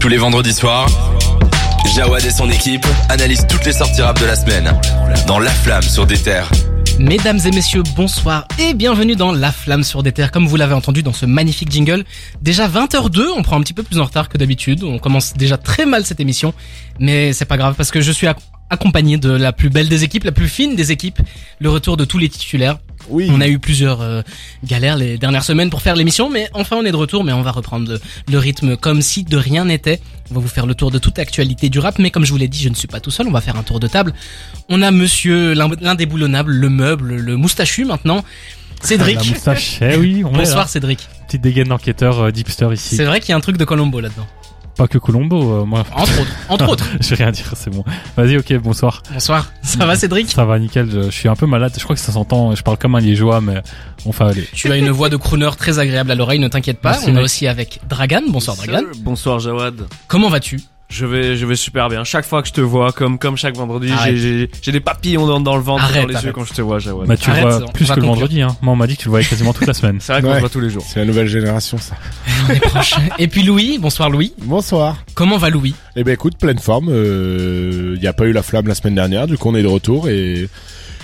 Tous les vendredis soirs, Jawad et son équipe analysent toutes les sorties rap de la semaine dans La Flamme sur des terres. Mesdames et messieurs, bonsoir et bienvenue dans La Flamme sur des terres. Comme vous l'avez entendu dans ce magnifique jingle, déjà 20h02, on prend un petit peu plus en retard que d'habitude. On commence déjà très mal cette émission, mais c'est pas grave parce que je suis accompagné de la plus belle des équipes, la plus fine des équipes, le retour de tous les titulaires. Oui. On a eu plusieurs euh, galères les dernières semaines pour faire l'émission, mais enfin on est de retour, mais on va reprendre le, rythme comme si de rien n'était. On va vous faire le tour de toute actualité du rap, mais comme je vous l'ai dit, je ne suis pas tout seul, on va faire un tour de table. On a monsieur l'in- l'indéboulonnable, le meuble, le moustachu maintenant. Cédric. La moustache, eh oui, on est Bonsoir là. Cédric. Petite dégaine d'enquêteur euh, Deepster ici. C'est vrai qu'il y a un truc de Colombo là-dedans. Pas que Colombo, euh, moi. Entre autres. Entre autres. Je vais rien dire, c'est bon. Vas-y, ok, bonsoir. Bonsoir. Ça va Cédric? Ça va, nickel. Je, je suis un peu malade. Je crois que ça s'entend. Je parle comme un liégeois, mais on va aller. Tu as une voix de crooner très agréable à l'oreille, ne t'inquiète pas. Merci, On mec. aussi avec Dragan. Bonsoir Dragan. Bonsoir Jawad. Comment vas-tu? Je vais, je vais super bien. Chaque fois que je te vois, comme, comme chaque vendredi, j'ai, j'ai, j'ai des papillons dans, dans le ventre, Arrête, dans les arrête. yeux quand je te vois, Jawad. Bah, tu Arrête, vois plus que le vendredi, hein. Moi, on m'a dit que tu le voyais quasiment toute la semaine. C'est vrai qu'on Ouais. se voit tous les jours. C'est la nouvelle génération, ça. On est proche. Et puis Louis. Bonsoir Louis. Bonsoir. Comment va Louis? Eh ben écoute, pleine forme. Il n'y a pas eu la flamme la semaine dernière, du coup on est de retour et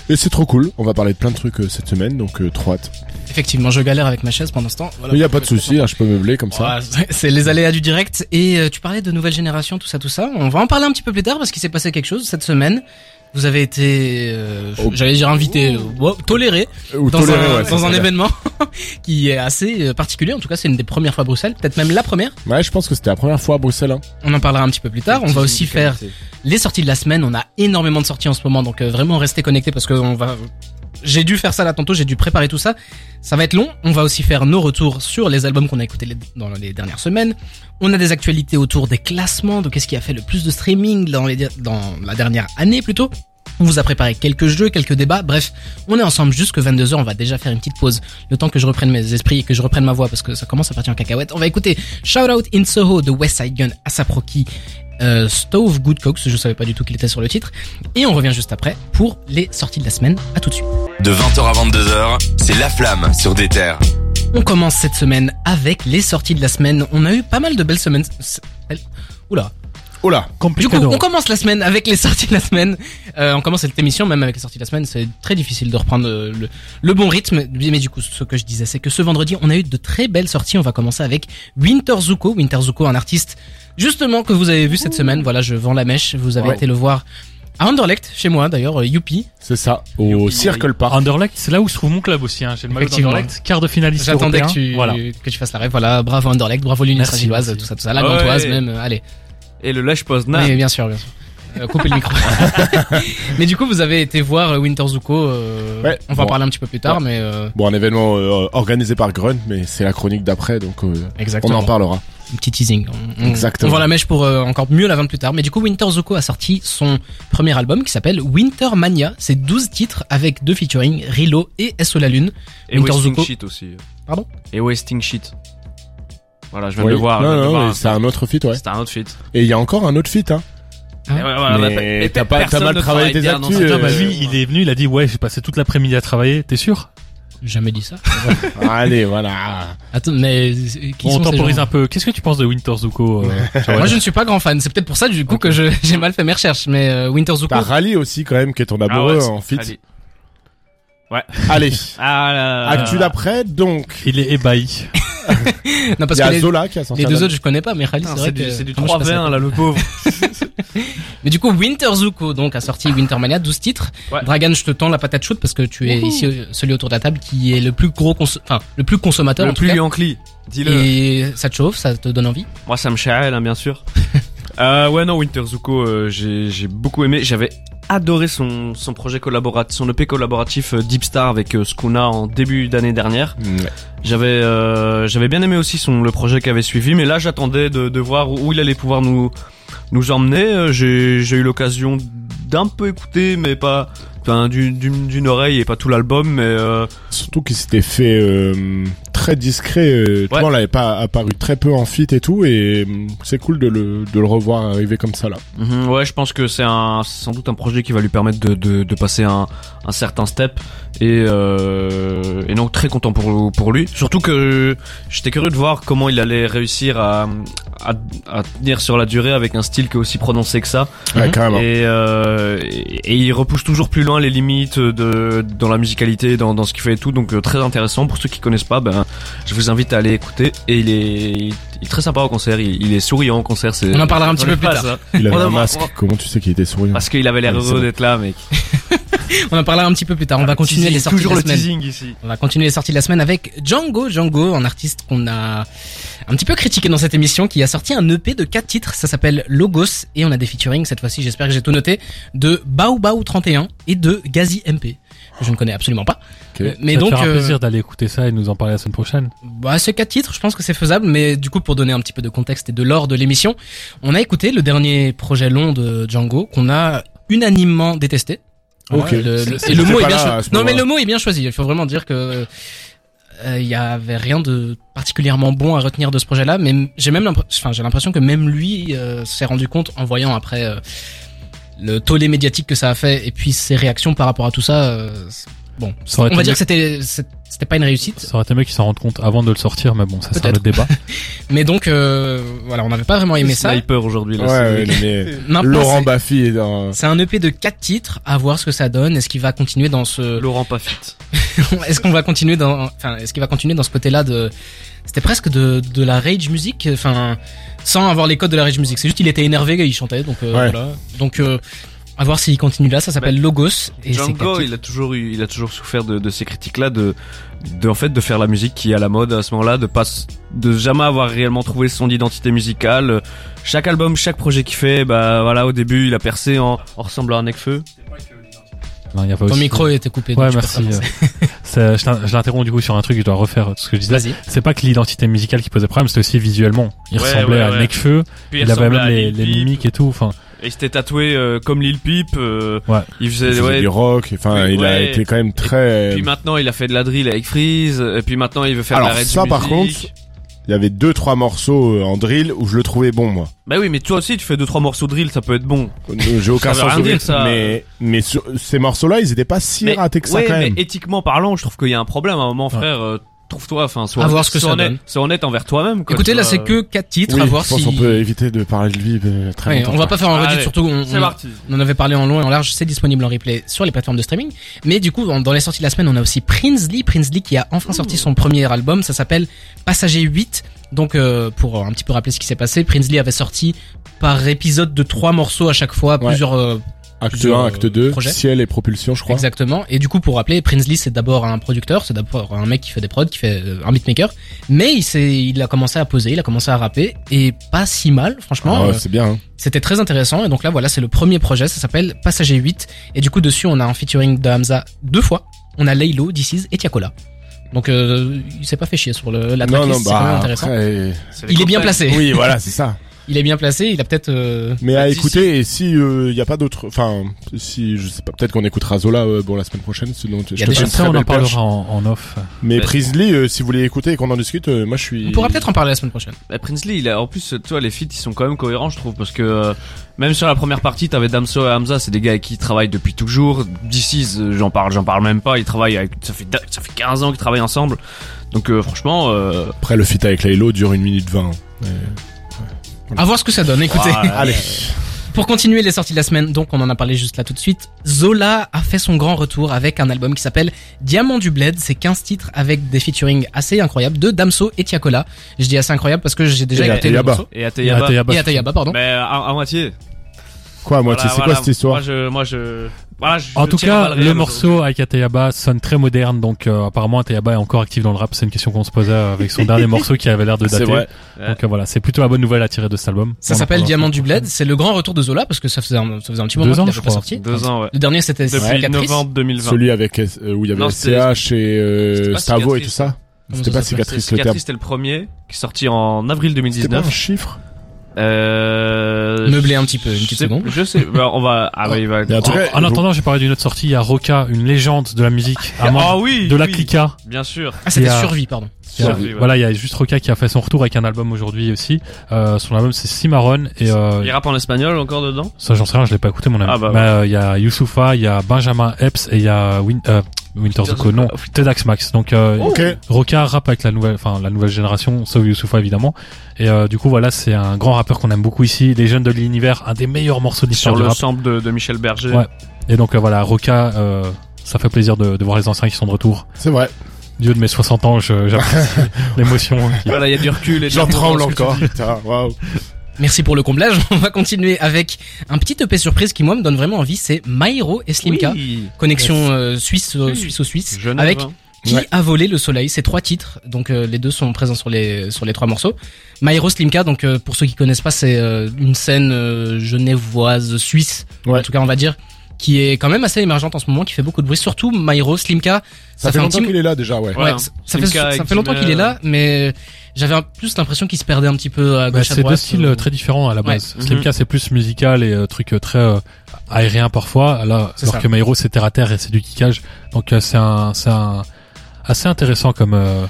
et c'est trop cool. On va parler de plein de trucs euh, cette semaine, donc euh, trop hâte. Effectivement, je galère avec ma chaise pendant ce temps. Voilà. Il y a pas de souci, hein, je peux meubler comme ça. C'est les aléas du direct. Et euh, tu parlais de nouvelle génération, tout ça, tout ça. On va en parler un petit peu plus tard parce qu'il s'est passé quelque chose cette semaine. Vous avez été, euh, j'allais dire invité, euh, toléré Ou dans toléré, un, ouais, dans événement qui est assez euh, particulier. En tout cas, c'est une des premières fois à Bruxelles, peut-être même la première. Ouais, je pense que c'était la première fois à Bruxelles. Hein. On en parlera un petit peu plus tard. On va aussi faire les sorties de la semaine. On a énormément de sorties en ce moment, donc euh, vraiment restez connectés parce que on va. J'ai dû faire ça là tantôt, j'ai dû préparer tout ça. Ça va être long. On va aussi faire nos retours sur les albums qu'on a écoutés dans les dernières semaines. On a des actualités autour des classements, de qu'est-ce qui a fait le plus de streaming dans, la dernière année plutôt. On vous a préparé quelques jeux, quelques débats. Bref, on est ensemble jusque 22h. On va déjà faire une petite pause. Le temps que je reprenne mes esprits et que je reprenne ma voix parce que ça commence à partir en cacahuète. On va écouter Shout Out in Soho de West Side Gun, Asap Rocky, euh, Stove Good Cooks. Je savais pas du tout qu'il était sur le titre. Et on revient juste après pour les sorties de la semaine. À tout de suite. De 20h à 22h, c'est La Flamme sur des terres. On commence cette semaine avec les sorties de la semaine. On a eu pas mal de belles semaines. Oula. Là Du coup, on commence la semaine avec les sorties de la semaine. Euh, on commence cette émission même avec les sorties de la semaine. C'est très difficile de reprendre euh, le, le bon rythme. Mais du coup, ce que je disais, c'est que ce vendredi, on a eu de très belles sorties. On va commencer avec Winter Zuko. Winter Zuko, un artiste justement que vous avez vu cette semaine. Voilà, je vends la mèche. Vous avez Ouais. été le voir à Anderlecht, chez moi d'ailleurs, euh, Youpi. C'est ça, au Circle Park. Anderlecht, c'est là où se trouve mon club aussi. Hein. J'ai le maillot d'Anderlecht, quart de finaliste J'attendais que tu, Voilà. que tu fasses la rêve. Voilà, bravo Anderlecht, bravo l'Union merci. tout ça, tout ça. La Ouais. Gantoise même, euh, allez. Et le lèche Poznan. Oui, bien sûr, bien sûr. Euh, coupez le micro. mais du coup, vous avez été voir euh, Winter Zuko. euh, Ouais, on va en bon. parler un petit peu plus tard, mais euh, Bon, un événement euh, organisé par Grunt, mais c'est la chronique d'après, donc euh, on exactement. en parlera. Un petit teasing. On, on- Exactement. On vend la mèche pour euh, encore mieux la vendre plus tard. Mais du coup, Winter Zuko a sorti son premier album qui s'appelle Winter Mania. C'est 12 titres avec deux featuring, Rilo et SO La Lune. Et Winter Wasting Zuko. Shit aussi. Pardon? Et Wasting Shit. Voilà, je viens Oui. de le voir. je Non, viens de le non, voir. mais c'est un autre feat, ouais. C'était un autre feat. Et il y a encore un autre feat, hein. Hein Et ouais, voilà, Mais bah, et t'as pas- t'as personne mal ne travaillé travaille tes dans actus, cette bah, lui, il est venu, il a dit, ouais, j'ai passé toute l'après-midi à travailler. T'es sûr? Jamais dit ça. Allez, voilà. Attends, mais euh, qui Bon, sont on ces temporise gens un peu. Qu'est-ce que tu penses de Winter Zuko euh, Moi, je ne suis pas grand fan. C'est peut-être pour ça, du coup, que je- j'ai mal fait mes recherches. Mais euh, Winter Zuko, T'as Rally aussi, quand même, qui est ton Ah amoureux en feat. allez. Allez. Ah là là. Actu d'après, donc. Il est ébahi. non parce Il y que a les, Zola qui a sorti les deux autres, je connais pas. Mais Khalid, c'est vrai C'est du, que c'est du comment je passe à 3-20 là, le pauvre. Mais du coup, Winter Zuko donc a sorti Winter Mania, 12 titres. Ouais. Dragan, je te tends la patate chaude parce que tu es ici euh, celui autour de la table qui est le plus gros cons- enfin le plus consommateur Le en tout plus cas. Yankee. Dis-le. Et ça te chauffe, ça te donne envie? Moi, ça me charelle, hein, bien sûr. euh, ouais, non, Winter Zuko, euh, j'ai j'ai beaucoup aimé. J'avais adoré son, son projet collaboratif, son EP collaboratif Deep Star avec euh, Skuna en début d'année dernière. Ouais. J'avais euh, j'avais bien aimé aussi son le projet qui avait suivi, mais là j'attendais de, de voir où il allait pouvoir nous nous emmener. Euh, J'ai j'ai eu l'occasion d'un peu écouter, mais pas enfin d'une d'une d'une oreille et pas tout l'album, mais euh, Surtout qu'il s'était fait euh, très discret. euh, tu Ouais. vois, on l'avait pas apparu très peu en fit et tout, et hum, c'est cool de le, de le revoir arriver comme ça là. Mhm, ouais, je pense que c'est un, sans doute un projet qui va lui permettre de, de, de passer un, un certain step et, euh, et donc très content pour, pour lui. Surtout que j'étais curieux de voir comment il allait réussir à, à, à tenir sur la durée avec un style qui est aussi prononcé que ça. Ouais, Mhm. carrément. Et, euh, et, et il repousse toujours plus loin les limites de, dans la musicalité, dans, dans ce qu'il fait et tout. Donc euh, très intéressant. Pour ceux qui connaissent pas, ben, je vous invite à aller écouter. Et il est, il est très sympa au concert. Il, il est souriant au concert. c'est- On en parlera un petit peu plus pas tard. ça. Il avait on un masque. on- Comment tu sais qu'il était souriant Parce qu'il avait l'air Ouais, heureux d'être là, mec. On en parlera un petit peu plus tard. On va continuer Teasing, les sorties toujours de la le semaine. teasing ici. On va continuer les sorties de la semaine avec Django. Django, un artiste qu'on a un petit peu critiqué dans cette émission, qui a sorti un EP de 4 titres. Ça s'appelle Logos et on a des featuring cette fois-ci. J'espère que j'ai tout noté de Bao Bao 31 et de Gazi MP. Je ne connais absolument pas. Ok. Euh, Mais ça donc, fera euh, plaisir d'aller écouter ça et nous en parler la semaine prochaine. bah, ces quatre titres, je pense que c'est faisable, mais du coup, pour donner un petit peu de contexte et de l'or de l'émission, on a écouté le dernier projet long de Django qu'on a unanimement détesté. Ok. Le- le- C'est- et le j'étais mot est bien choisi. Non, mais le mot est bien choisi. Il faut vraiment dire que euh, il y avait rien de particulièrement bon à retenir de ce projet-là, mais j'ai même l'impression, enfin, j'ai l'impression que même lui euh, s'est rendu compte en voyant après euh, le tollé médiatique que ça a fait et puis ses réactions par rapport à tout ça. euh, bon, Ça on va dire que c'était c'était pas une réussite. Ça aurait été mieux qu'ils s'en rendent compte avant de le sortir, mais bon, ça c'est un autre débat. Mais donc euh, voilà, on n'avait pas vraiment aimé ça. Sniper aujourd'hui, là. Ouais, ouais, mais Laurent Baffy est dans. c'est un EP de quatre titres, à voir ce que ça donne. Est-ce qu'il va continuer dans ce, Laurent Pafit. est-ce qu'on va continuer dans, enfin, est-ce qu'il va continuer dans ce côté-là de, c'était presque de, de la rage music, enfin, sans avoir les codes de la rage music. C'est juste qu'il était énervé, il chantait, donc euh, Ouais. voilà. Donc euh, à voir s'il continue là. Ça s'appelle Logos et Django, il a toujours eu, il a toujours souffert de, de ces critiques-là, de, de en fait de faire la musique qui est à la mode à ce moment-là, de pas, s- de jamais avoir réellement trouvé son identité musicale. Chaque album, chaque projet qu'il fait, bah voilà, au début, il a percé en, en ressemblant à Nekfeu. Non, il y a pas Ton aussi- micro était coupé. Ouais, donc merci. euh, je l'interromps du coup sur un truc, je dois refaire ce que je disais. C'est pas que l'identité musicale qui posait problème, c'était aussi visuellement. Il Ouais, ressemblait ouais, à ouais. Nekfeu, Puis il, avait même les, mimiques et tout, enfin. Et il s'était tatoué euh, comme Lil Peep. euh, Ouais. Il Il faisait, ouais. du rock. Enfin, il a été quand même très. Puis maintenant, il a fait de la drill avec Freeze. Et puis maintenant, il veut faire Alors de la rap ça, par contre, il y avait deux trois morceaux euh, en drill où je le trouvais bon moi. Bah oui, mais toi aussi, tu fais deux trois morceaux de drill, ça peut être bon. Euh, J'ai aucun veut sens rien dire, ça. mais mais sur- ces morceaux-là, ils étaient pas si mais, ratés que ça ouais, quand mais même. éthiquement parlant, je trouve qu'il y a un problème à un moment, frère. euh, Trouve-toi, enfin, sois, À voir ce que sois ça honnête, donne. sois honnête envers toi-même. quoi, Écoutez, là, vois, c'est euh, que quatre titres. Oui, à voir je pense si. qu'on peut éviter de parler de lui euh, très Ouais, longtemps. on va pas faire un Reddit, surtout. On, C'est on-. On en avait parlé en long et en large, c'est disponible en replay sur les plateformes de streaming. Mais du coup, dans les sorties de la semaine, on a aussi Prinsley, Prinsley qui a enfin sorti son premier album, ça s'appelle Passager 8. Donc euh, pour un petit peu rappeler ce qui s'est passé, Prinsley avait sorti par épisode de trois morceaux à chaque fois, Ouais. plusieurs euh, Acte plusieurs, 1, acte euh, 2, projets. ciel et propulsion, je crois. Exactement. Et du coup, pour rappeler, Prinsley, c'est d'abord un producteur, c'est d'abord un mec qui fait des prods, qui fait euh, un beatmaker. Mais il s'est, il a commencé à poser, il a commencé à rapper, et pas si mal, franchement. Ah, Euh, ouais, c'est bien. Hein. c'était très intéressant. Et donc là, voilà, c'est le premier projet, ça s'appelle Passager 8. Et du coup, dessus, on a un featuring de Hamza deux fois. On a Laylo, DC's et Tiakola. Donc, euh, il s'est pas fait chier sur le, la Non, tracklist, non, c'est quand même bah intéressant. après, Il est bien placé. oui, voilà, c'est ça. Il est bien placé, il a peut-être... euh, Mais à écouter, et si il y a pas d'autres, enfin, si je sais pas, peut-être qu'on écoutera Zola euh, bon la semaine prochaine. Selon, je y a te des. Ça, on en parlera en, en off. Mais Prisley, euh, si vous voulez écouter et qu'on en discute, euh, moi je suis. On pourra peut-être en parler la semaine prochaine. Bah, Prinsley, il a, en plus, tu vois, les feats, ils sont quand même cohérents, je trouve, parce que euh, même sur la première partie, t'avais Damso et Hamza, c'est des gars avec qui ils travaillent depuis toujours. DC's, euh, j'en parle, j'en parle même pas. Ils travaillent avec, ça fait, ça fait 15 ans qu'ils travaillent ensemble. Donc, euh, franchement, euh, Après, le feat avec Laylo dure une minute 20. Mais- À voir ce que ça donne, écoutez. voilà. Allez. Pour continuer les sorties de la semaine, donc on en a parlé juste là tout de suite, Zola a fait son grand retour avec un album qui s'appelle Diamant du Bled. C'est 15 titres avec des featuring assez incroyables de Damso et Tiakola. Je dis assez incroyable parce que j'ai déjà Et écouté le Ateyaba. morceau. Et Ateyaba. Ateyaba. Et Atayaba, pardon. Mais à, à moitié. Quoi, à moitié, Voilà, c'est voilà. quoi cette histoire? Moi, je, moi, je, voilà, je- En je tout cas, le morceau avec Ateyaba sonne très moderne, donc euh, apparemment Ateyaba est encore actif dans le rap. C'est une question qu'on se posait avec son dernier morceau qui avait l'air de dater. vrai. Donc euh, voilà, c'est plutôt la bonne nouvelle à tirer de cet album. Ça s'appelle Diamant du Bled. C'est le grand retour de Zola parce que ça faisait un, ça faisait un petit moment Deux qu'il ans, avait je pas crois. sorti. Deux ans, ouais. Le dernier c'était Depuis novembre 2020. Celui avec euh, où il y avait Non, c'était- SCH et euh, c'était Stavo et tout ça. C'était pas cicatrice le terme. Cicatrice, c'était le premier, qui est sorti en avril C'était pas un 2019. chiffre Euh, Euh, Meubler un petit peu, une je petite sais- seconde. Je sais. bah, on va. Ah bah il va. Mais en cas, En attendant, j'ai parlé d'une autre sortie. Il y a Roca, une légende de la musique. À Ah oui. de la oui, Clica. Bien sûr. Ah, c'était a- survie, pardon. Survie, ouais. Voilà, il y a juste Roca qui a fait son retour avec un album aujourd'hui aussi. Euh, son album c'est Cimarron et euh, Il rappe en espagnol encore dedans? ça j'en sais rien, je l'ai pas écouté mon ami. Ah bah Mais euh, il y a Youssoufa, il y a Benjamin Epps et il y a Win euh, Winter Zuko, non, Tedax Max. Donc euh, Ok. Roca rappe avec la nouvelle, enfin la nouvelle génération, sauf Youssoufa évidemment. Et euh, du coup voilà, c'est un grand rappeur qu'on aime beaucoup ici. Les jeunes de l'univers, un des meilleurs morceaux Sur d'histoire du le rap. sample de, de Michel Berger. Ouais. Et donc euh, voilà, Roca, euh, ça fait plaisir de, de voir les anciens qui sont de retour. C'est vrai. Dieu de mes 60 ans, je- j'apprécie l'émotion. qui- Voilà, il y a du recul et J'en tremble encore. dis. Putain, waouh. Merci pour le comblage. On va continuer avec un petit EP surprise qui moi me donne vraiment envie. C'est Maïro et Slimka. Oui. Connexion euh, suisse, euh, Oui. suisse au suisse. Genève, avec hein. Qui Ouais. a volé le soleil? C'est trois titres, donc euh, les deux sont présents sur les sur les trois morceaux. Maïro Slimka, donc euh, pour ceux qui connaissent pas, c'est euh, une scène euh, genevoise suisse, Ouais. en tout cas on va dire, qui est quand même assez émergente en ce moment, qui fait beaucoup de bruit. Surtout Maïro Slimka, Ça, fait longtemps petit- qu'il est là déjà, ouais. Ouais. Ouais, ça, ça fait, ça longtemps qu'il est euh, là, mais j'avais un- plus l'impression qu'il se perdait un petit peu à Bah, gauche à c'est deux styles euh, euh, très différents à la base. Ouais. Slimka c'est plus musical et euh, truc euh, très euh, aérien parfois, là, alors ça. que Maïro c'est terre à terre et c'est du kickage. Donc euh, c'est un c'est un assez intéressant comme euh,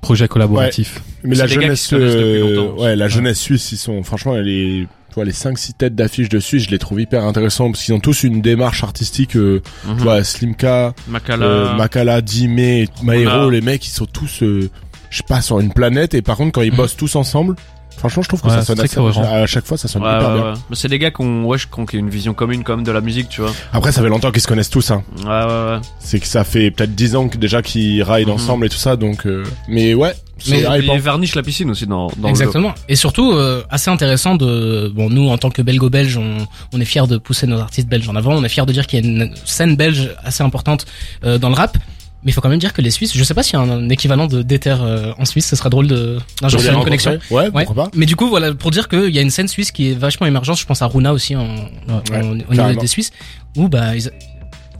projet collaboratif. Mais C'est la jeunesse, euh, ouais, la jeunesse suisse, ils sont, franchement, les, tu vois, les 5-6 têtes d'affiche de Suisse, je les trouve hyper intéressants parce qu'ils ont tous une démarche artistique, euh, Mhm. tu vois, Slimka, Makala. euh, Makala, Dime, Maero, les mecs, ils sont tous, euh, je sais pas, sur une planète et par contre, quand ils Mhm. bossent tous ensemble, franchement, je trouve que Ouais, ça sonne très assez, cohérent. à chaque fois, ça sonne Ouais, hyper ouais, bien. ouais. Mais c'est des gars qui ont, ouais, qui ont une vision commune quand même de la musique, tu vois. Après, ça fait longtemps qu'ils se connaissent tous, hein. Ouais, ouais, ouais. C'est que ça fait peut-être 10 ans que déjà qu'ils raillent Mhm. ensemble et tout ça, donc, euh, mais ouais, Mais-. Et Varnish la piscine aussi dans, dans Exactement. Et surtout, euh, assez intéressant de, bon, nous, en tant que belgo-belge, on, on est fiers de pousser nos artistes belges en avant. On est fiers de dire qu'il y a une scène belge assez importante euh, dans le rap. Mais il faut quand même dire que les Suisses, je sais pas s'il y a un, équivalent de d'Ether euh, en Suisse, ce serait drôle de une connexion. Ouais, Ouais. pourquoi pas. Mais du coup, voilà, pour dire qu'il y a une scène suisse qui est vachement émergente. Je pense à Runa aussi en, en- au niveau des Suisses, où bah ils,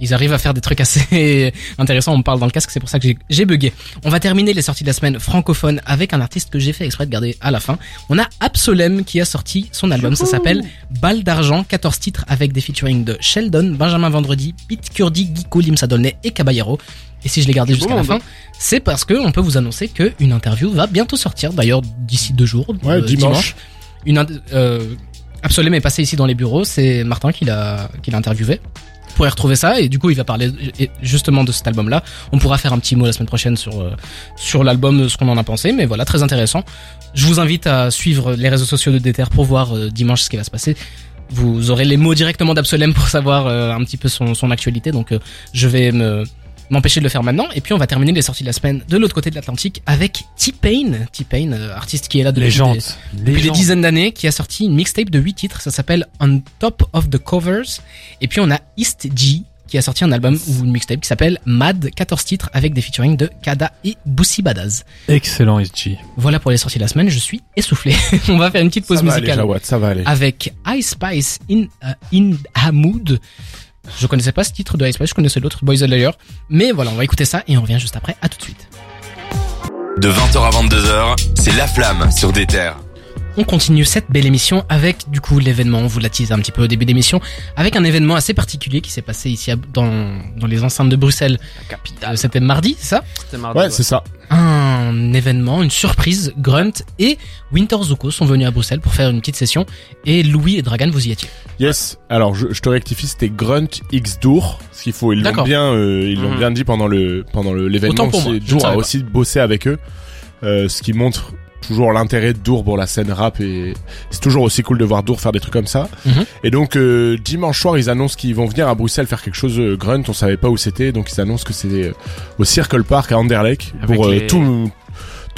ils arrivent à faire des trucs assez intéressants. On me parle dans le casque, c'est pour ça que j'ai- bugué. On va terminer les sorties de la semaine francophones avec un artiste que j'ai fait exprès de garder à la fin. On a Absolem qui a sorti son album. Ça s'appelle Balle d'argent, 14 titres avec des featuring de Sheldon, Benjamin Vendredi, Pete Kurdi, Guico, Limsa Dolnay et Caballero. Et si je l'ai gardé jusqu'à la fin, c'est parce que on peut vous annoncer que une interview va bientôt sortir. D'ailleurs, d'ici deux jours. Ouais, euh, dimanche. Une, ind- euh, Absolem est passé ici dans les bureaux. C'est Martin qui l'a, qui l'a interviewé. Vous pourrez retrouver ça et du coup il va parler justement de cet album-là. On pourra faire un petit mot la semaine prochaine sur euh, sur l'album, ce qu'on en a pensé. Mais voilà, très intéressant. Je vous invite à suivre les réseaux sociaux de Déter pour voir euh, dimanche ce qui va se passer. Vous aurez les mots directement d'Absolem pour savoir euh, un petit peu son, son actualité. Donc euh, je vais me m'empêcher de le faire maintenant. Et puis on va terminer les sorties de la semaine de l'autre côté de l'Atlantique avec T-Pain. T-Pain, euh, artiste qui est là depuis Légende. des, depuis des Légende. dizaines d'années, qui a sorti une mixtape de 8 titres. Ça s'appelle On Top of the Covers. Et puis on a East G qui a sorti un album ou une mixtape qui s'appelle Mad, 14 titres avec des featuring de Kada et Boosie Badaz. Excellent SG. Voilà pour les sorties de la semaine. Je suis essoufflé. on va faire une petite pause ça va aller, musicale Jawad, ça va aller. avec Ice Spice in, euh, in Hamoud. Je connaissais pas ce titre de Ice je connaissais l'autre, Boys a Layer. Mais voilà, on va écouter ça et on revient juste après. À tout de suite. De 20h à 22h, c'est La Flamme sur des terres. On continue cette belle émission avec du coup l'événement, on vous l'a teasé un petit peu au début d'émission, avec un événement assez particulier qui s'est passé ici à- dans, dans les enceintes de Bruxelles. Euh, C'était mardi, c'est ça? C'était mardi. Ouais, c'est ça. Un événement, une surprise, Grunt et Winter Zuko sont venus à Bruxelles pour faire une petite session et Louis et Dragan vous y étiez. Yes. Alors, je, je te rectifie, c'était Grunt X Dour. Ce qu'il faut, ils l'ont bien, euh, ils l'ont Mhm. bien dit pendant le pendant le l'événement. Autant pour moi, c'est- je ne Dour a aussi bossé avec eux, euh, ce qui montre toujours l'intérêt de Dour pour la scène rap et c'est toujours aussi cool de voir Dour faire des trucs comme ça. Mhm. Et donc euh, dimanche soir, ils annoncent qu'ils vont venir à Bruxelles faire quelque chose euh, Grunt. On savait pas où c'était, donc ils annoncent que c'est euh, au Circle Park à Anderlecht Avec pour euh, les- tous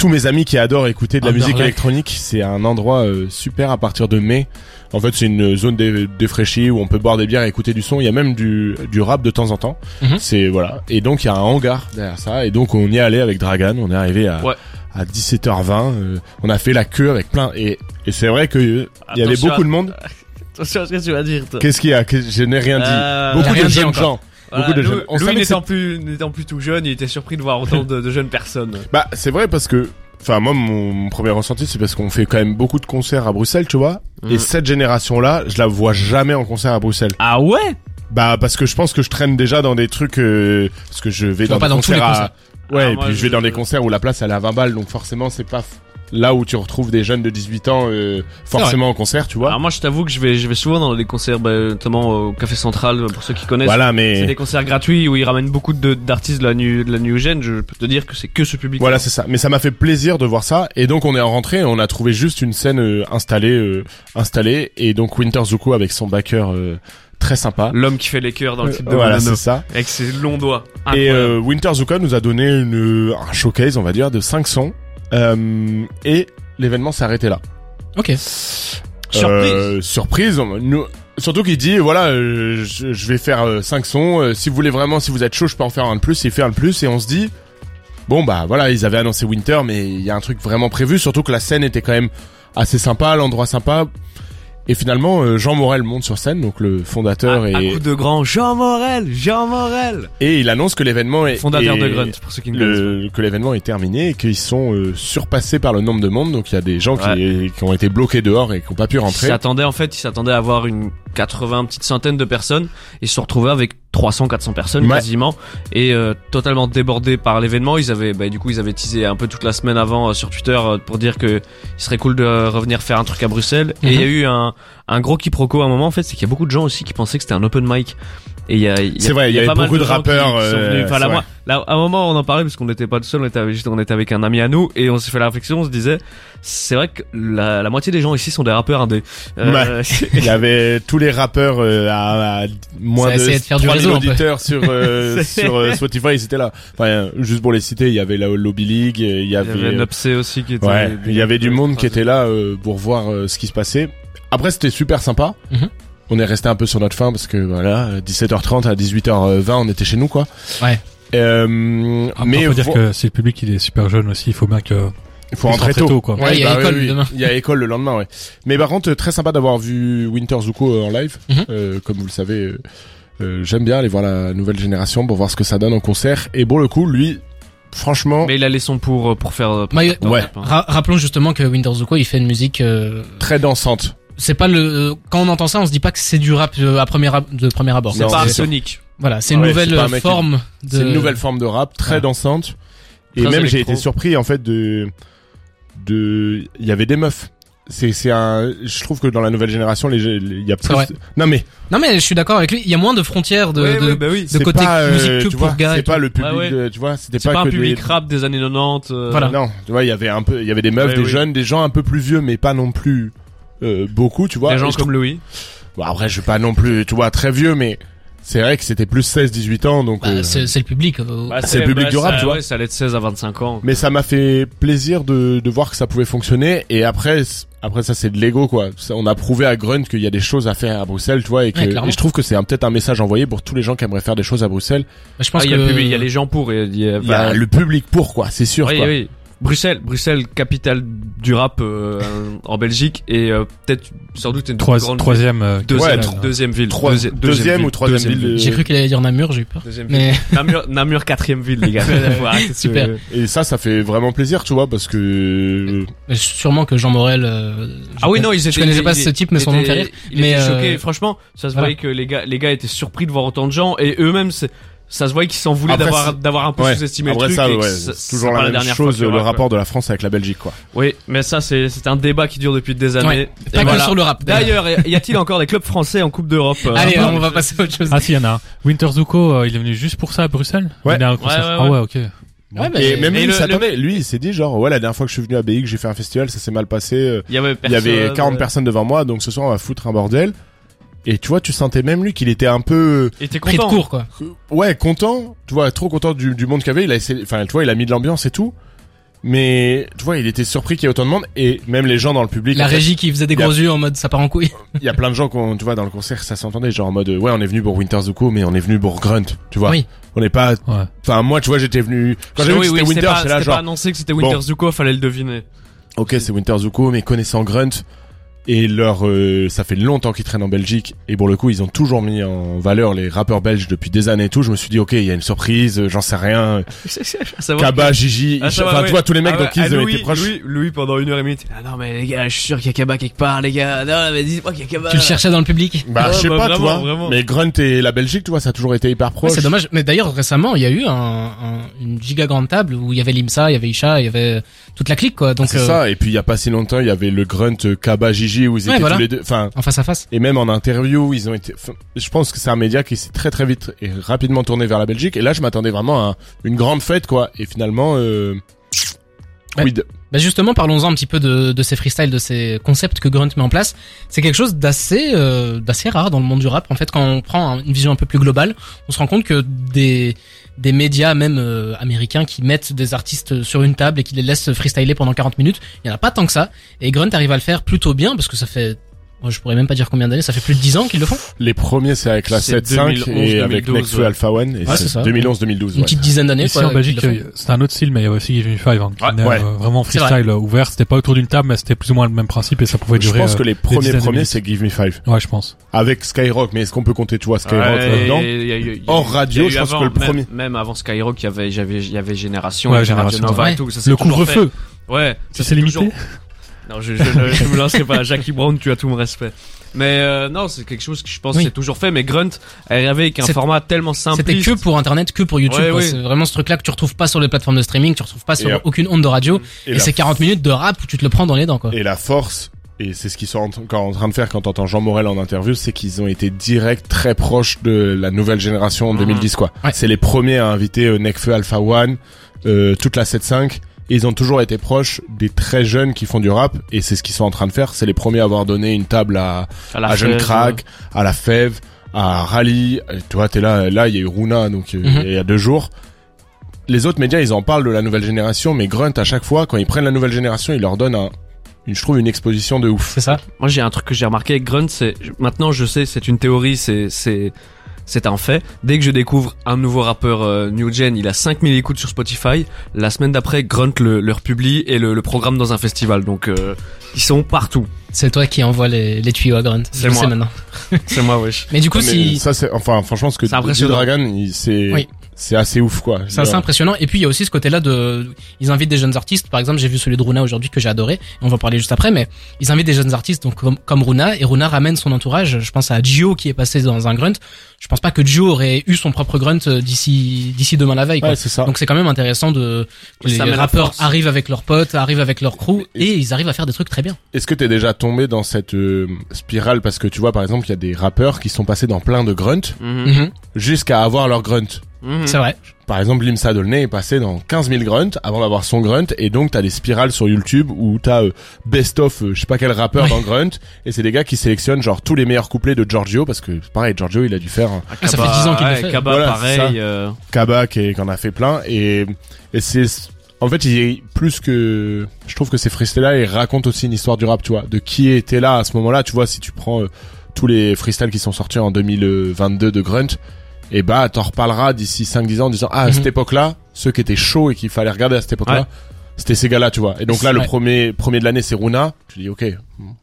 tous mes amis qui adorent écouter de la musique électronique. C'est un endroit euh, super à partir de mai. En fait, c'est une zone dé- défraîchie où on peut boire des bières et écouter du son. Il y a même du, du rap de temps en temps. Mhm. C'est voilà. Et donc il y a un hangar derrière ça. Et donc on y est allé avec Dragan. On est arrivé à Ouais. à 17h20. euh, on a fait la queue avec plein. Et, et c'est vrai que euh, il y avait beaucoup à- de monde. Attention à ce que tu vas dire. Qu'est-ce qu'il y a? Je n'ai rien dit. Beaucoup de jeunes gens. Voilà, beaucoup de jeunes. On Louis n'étant plus, n'étant plus tout jeune, il était surpris de voir autant de, de jeunes personnes. Bah c'est vrai parce que enfin moi mon, premier ressenti c'est parce qu'on fait quand même beaucoup de concerts à Bruxelles, tu vois. Mhm. Et cette génération-là, je la vois jamais en concert à Bruxelles. Ah ouais? Bah parce que je pense que je traîne déjà dans des trucs euh, parce que je vais Tu dans pas des dans tous les concerts à- concerts. Ouais, Ah, et puis je je- vais dans des concerts où la place elle est à 20 balles donc forcément c'est pas là où tu retrouves des jeunes de 18 ans euh, forcément en concert, tu vois. Alors moi je t'avoue que je vais je vais souvent dans des concerts bah, notamment au Café Central pour ceux qui connaissent. Voilà, C'est mais des concerts gratuits où ils ramènent beaucoup de- d'artistes de la new de la new gen. Je peux te dire que c'est que ce public. Voilà, c'est ça. Mais ça m'a fait plaisir de voir ça. Et donc on est en rentrée, on a trouvé juste une scène euh, installée, euh, installée, et donc Winter Zuko avec son backer euh, très sympa. L'homme qui fait les cœurs dans le clip de voilà, c'est ça. avec ses longs doigts. Et euh, Winter Zuko nous a donné une, un showcase, on va dire, de 5 sons. Euh, et l'événement s'est arrêté là. Ok. Surprise. Euh, surprise. nous- surtout qu'il dit, voilà, euh, je, je vais faire 5 sons. euh, si vous voulez vraiment, si vous êtes chaud, je peux en faire un de plus. Il fait un de plus. Et on se dit, bon bah voilà, ils avaient annoncé Winter, mais il y a un truc vraiment prévu. Surtout que la scène était quand même assez sympa, l'endroit sympa. Et finalement, euh, Jean Morel monte sur scène, donc le fondateur, un et, coup de grand Jean Morel, Jean Morel, et il annonce que l'événement est fondateur est- de Grunt pour ceux qui ne connaissent le, que l'événement est terminé et qu'ils sont euh, surpassés par le nombre de monde. Donc il y a des gens qui, qui ont été bloqués dehors et qui n'ont pas pu pas. Ils rentrer. s'attendaient en fait, ils s'attendaient à avoir une 80 petite centaine de personnes. Ils se sont retrouvés avec 300 400 personnes Ouais. quasiment et euh, totalement débordés par l'événement. Ils avaient bah, du coup ils avaient teasé un peu toute la semaine avant euh, sur Twitter euh, pour dire que il serait cool de revenir faire un truc à Bruxelles. Et il y a Mhm. eu un un gros quiproquo à un moment en fait, c'est qu'il y a beaucoup de gens aussi qui pensaient que c'était un open mic. Et il y a, il y a- C'est vrai, il y avait pas mal beaucoup de rappeurs, qui sont euh, venus. Enfin, là, à un moment, on en parlait parce qu'on n'était pas tout seul, on était avec, juste- on était avec un ami à nous et on s'est fait la réflexion, on se disait, c'est vrai que la, la moitié des gens ici sont des rappeurs indés. Euh, Il y avait tous les rappeurs euh, à, à moins de de faire du 3000 réseau, un peu. auditeurs sur euh, sur euh, Spotify, ils étaient là. Enfin, juste pour les citer, il y avait la Lobby League, il y il y avait, avait Nopsé aussi qui était. ouais, il y avait du monde qui était là euh, pour voir euh, ce qui se passait. Après, c'était super sympa. Mhm. On est resté un peu sur notre fin parce que voilà, 17h30 à 18h20, on était chez nous quoi. Ouais. Euh, Après, mais faut dire vo- que si le public il est super jeune aussi, il faut bien que il faut rentrer rentre tôt. quoi. Ouais, il y a bah école oui, demain. Il y a école le lendemain, ouais. Mais par contre, très sympa d'avoir vu Winter Zuko euh, en live. Mhm. Euh, comme vous le savez, euh, j'aime bien aller voir la nouvelle génération pour voir ce que ça donne en concert. Et pour le coup, lui, franchement, Mais il a les sons pour, pour faire. pour ouais. hein. Ra- rappelons justement que Winter Zuko il fait une musique euh, très dansante. C'est pas le euh, quand on entend ça on se dit pas que c'est du rap euh, à premier ab- de premier abord C'est pas. Sonic. voilà c'est une Ouais, nouvelle un euh, mec qui- forme de C'est une nouvelle forme de rap, très Ouais. dansante. Et Très même, j'ai été surpris, en fait, de, de, il y avait des meufs. C'est, c'est un, je trouve que dans la nouvelle génération, les, il y a plus, non mais, non mais je suis d'accord avec lui il y a moins de frontières de, Ouais, de, ouais, bah oui. de c'est côté pas, musique que tu pour vois, gars c'est pas tout. le public, Ouais, ouais. de- tu vois, c'était C'est pas, pas un que public des, rap des années 90. euh, Voilà. Non, tu vois, il y avait un peu, il y avait des meufs, Ouais, des oui. jeunes, des gens un peu plus vieux, mais pas non plus euh, beaucoup, tu vois. Des gens comme Louis. Bon, après, je suis pas non plus, tu vois, très vieux, mais c'est vrai que c'était plus 16-18 ans, donc. Bah, euh, c'est c'est le public euh, Bah, c'est le public du rap, ça- tu vois. Ouais, ça allait de 16 à 25 ans. Mais ça m'a fait plaisir de, de voir que ça pouvait fonctionner. Et après, après ça, c'est de l'ego, quoi. Ça, on a prouvé à Grunt qu'il y a des choses à faire à Bruxelles, tu vois, et, que, Ouais, et je trouve que c'est un- peut-être un message envoyé pour tous les gens qui aimeraient faire des choses à Bruxelles. je pense Ah, il y a que le public, il y a les gens pour. et Il y a, Il y a bah, le public pour, quoi. C'est sûr, oui, quoi. oui. Bruxelles, Bruxelles, capitale du rap euh, en Belgique et euh, peut-être sans doute une Trois- grande troisième, euh, deuxième, Ouais, deuxième ville, Trois- Deuxi- deuxième ou troisième ville, j'ai cru qu'il allait dire Namur j'ai eu peur Deuxième mais ville. Namur, Namur quatrième ville les gars. Super. Et ça, ça fait vraiment plaisir, tu vois, parce que mais sûrement que Jean Morel euh, Ah oui non ils étaient. je connaissais pas ce type mais son nom fait rire Il Mais, était euh, choqué. Franchement, ça se voilà. voyait que les gars, les gars étaient surpris de voir autant de gens et eux-mêmes, c'est- ça se voyait qu'ils s'en voulaient d'avoir, un peu ouais. sous-estimé le truc. ça, et que ouais, ça- c'est toujours pas la même dernière chose, le quoi. rapport de la France avec la Belgique, quoi. Oui, mais ça, c'est, c'est un débat qui dure depuis des années. Ouais. Et pas que voilà. sur le rap D'ailleurs, y a-t-il encore des clubs français en Coupe d'Europe euh, allez on va passer à autre chose Ah si, il y en a un. Winter Zuko, euh, il est venu juste pour ça à Bruxelles Ouais. Il à un concert. Ouais, ouais, Ah ouais. ok. ouais, et même lui, le- il s'attendait. lui, il s'est dit genre, ouais, la dernière fois que je suis venu à BX, j'ai fait un festival, ça s'est mal passé. euh, Il y avait, Il y avait personne, 40 euh, personnes devant moi, donc ce soir on va foutre un bordel. Et tu vois, tu sentais même lui qu'il était un peu, Il était pris de content. court quoi ouais, content. Tu vois, trop content du, du monde qu'il y avait. Il a essayé, enfin, tu vois, il a mis de l'ambiance et tout. Mais tu vois, il était surpris qu'il y ait autant de monde et même les gens dans le public. la en fait, régie qui faisait des y a- gros yeux en mode ça part en couille Il y a plein de gens qu'on, tu vois, dans le concert, ça s'entendait genre en mode, ouais, on est venu pour Winter Zuko, mais on est venu pour Grunt. Tu vois, Oui. on n'est pas. Ouais. Enfin, moi, tu vois, j'étais venu quand j'ai vu oui, que oui, c'était c'était Winter, j'étais là c'était genre, pas annoncé que c'était Winter Bon. Zuko, fallait le deviner. ok, c'est Winter Zuko, mais connaissant Grunt, Et leur, euh, ça fait longtemps qu'ils traînent en Belgique. Et pour le coup, ils ont toujours mis en valeur les rappeurs belges depuis des années et tout. Je me suis dit, ok, il y a une surprise, euh, j'en sais rien. Kaba, que- Gigi, Ah, va, enfin, ouais. vois, tous les mecs Ah dans ouais, qui ils ah, Louis, été proches. Louis, Louis, pendant une heure et demie, ah non mais les gars, je suis sûr qu'il y a Kaba quelque part, les gars. Non, mais dites-moi qu'il y a Kaba. Tu le cherchais dans le public Bah, Ouais, je sais bah, pas, vraiment, tu vois. vraiment. Mais Grunt et la Belgique, tu vois, ça a toujours été hyper Ouais, proche. c'est dommage. Mais d'ailleurs, récemment, il y a eu un, un- une giga grande table où il y avait Limsa, il y avait Isha, il y avait toute la clique, quoi. Donc, c'est euh, ça. Et puis, il y a pas si longtemps, il y avait le Grunt euh, Kaba, Gigi, où ils Ouais, étaient voilà. tous les deux. Enfin, en face à face. Et même en interview, ils ont été. enfin, Je pense que c'est un média qui s'est très très vite et rapidement tourné vers la Belgique. Et là, je m'attendais vraiment à une grande fête, quoi. Et finalement, euh... Ouais. quid. Bah justement, parlons-en un petit peu de, de ces freestyles, de ces concepts que Grunt met en place. C'est quelque chose d'assez euh, d'assez rare dans le monde du rap. En fait, quand on prend un- une vision un peu plus globale, on se rend compte que des des médias, même euh, américains, qui mettent des artistes sur une table et qui les laissent freestyler pendant 40 minutes, il y en a pas tant que ça. Et Grunt arrive à le faire plutôt bien parce que ça fait, je pourrais même pas dire combien d'années, ça fait plus de 10 ans qu'ils le font. Les premiers, c'est avec la C'est 7.5 et 2011, avec 2012, Nekfeu ouais. Alpha One. Et Ouais, c'est ça. 2011-2012, Une ouais. petite dizaine d'années. Ici quoi, en Belgique, c'était un autre style, mais il y avait aussi Give Me Five, hein, qui ouais. euh, vraiment C'est freestyle euh, ouvert. C'était pas autour d'une table, mais c'était plus ou moins le même principe et ça pouvait Je durer. pense euh, que les premiers premiers, c'est Give Me Five. Ouais, je pense. Avec Skyrock. Mais est-ce qu'on peut compter, tu vois, Skyrock Ouais, là-dedans? Hors radio, je pense que le premier- Même avant Skyrock, il y avait, j'avais, il y avait Génération, Ouais, il y avait Radio Génération, Nova et tout. Ça, c'est Le couvre-feu, Ouais. ça, c'est limité. Non, je, je, ne- je me lancerai pas. Jackie Brown, tu as tout mon respect. Mais euh, non, c'est quelque chose que je pense Oui. que c'est toujours fait. Mais Grunt est arrivé avec un format tellement simple. C'était que pour internet, que pour YouTube. Ouais. C'est vraiment ce truc-là que tu retrouves pas sur les plateformes de streaming, tu retrouves pas sur Et, aucune onde de radio. Et Et, c'est 40 minutes de rap où tu te le prends dans les dents, quoi. Et la force, et c'est ce qu'ils sont en- encore en train de faire quand t'entends Jean Morel en interview, c'est qu'ils ont été direct très proches de la nouvelle génération en Mhm. 2010 quoi. Ouais. C'est les premiers à inviter euh, Nekfeu Alpha One, euh, toute la 7.5. Et ils ont toujours été proches des très jeunes qui font du rap et c'est ce qu'ils sont en train de faire. C'est les premiers à avoir donné une table à, à la à Jeune Crack, à la Fève, à Rally. Tu vois, t'es là, là il y a eu Runa donc euh, Mhm. il y a deux jours. Les autres médias ils en parlent de la nouvelle génération, mais Grunt à chaque fois quand ils prennent la nouvelle génération, ils leur donnent un, une, je trouve une exposition de ouf. C'est ça. Moi, j'ai un truc que j'ai remarqué avec Grunt, c'est maintenant je sais, c'est une théorie, c'est c'est c'est un fait. Dès que je découvre un nouveau rappeur euh, new gen, il a 5000 écoutes sur Spotify. La semaine d'après, Grunt le, le republie et le, le programme dans un festival. Donc euh, ils sont partout. C'est toi qui envoie les, les tuyaux à Grunt. C'est moi. maintenant. C'est moi, wesh. Mais du coup, Mais si, ça c'est enfin franchement ce que dit Dragon, il- c'est Oui. C'est assez ouf quoi. c'est assez impressionnant. Et puis, il y a aussi ce côté-là de, ils invitent des jeunes artistes. Par exemple, j'ai vu celui de Runa aujourd'hui que j'ai adoré. Et on va en parler juste après, mais ils invitent des jeunes artistes, donc comme, comme Runa. Et Runa ramène son entourage. Je pense à Gio qui est passé dans un grunt. Je pense pas que Gio aurait eu son propre grunt euh, d'ici, d'ici demain la veille, quoi. Ouais, c'est ça. Donc c'est quand même intéressant de que Ça les rappeurs arrivent avec leurs potes, arrivent avec leur crew Et- et ils arrivent à faire des trucs très bien. Est-ce que t'es déjà tombé dans cette euh, spirale? Parce que tu vois par exemple il y a des rappeurs qui sont passés dans plein de grunts Mhm. Mhm. jusqu'à avoir leur grunt. Mhm. C'est vrai. Par exemple, Limsa Dolnay est passé dans 15 000 grunts avant d'avoir son grunt et donc t'as des spirales sur YouTube où t'as euh, best of euh, je sais pas quel rappeur Ouais. dans grunt et c'est des gars qui sélectionnent genre tous les meilleurs couplets de Giorgio parce que pareil Giorgio il a dû faire un Ah, ça fait 10 ans qu'il le ouais, fait. Kaba, Voilà, pareil. euh, Kaba qui en a fait plein et et c'est en fait il est plus que je trouve que ces freestyles là ils racontent aussi une histoire du rap tu vois de qui était là à ce moment-là tu vois si tu prends euh, tous les freestyles qui sont sortis en 2022 de grunt et bah t'en reparleras d'ici 5-10 ans en disant ah à Mhm. cette époque-là ceux qui étaient chauds et qu'il fallait regarder à cette époque-là Ouais. c'était ces gars-là tu vois et donc là le Ouais. premier premier de l'année c'est Runa tu dis ok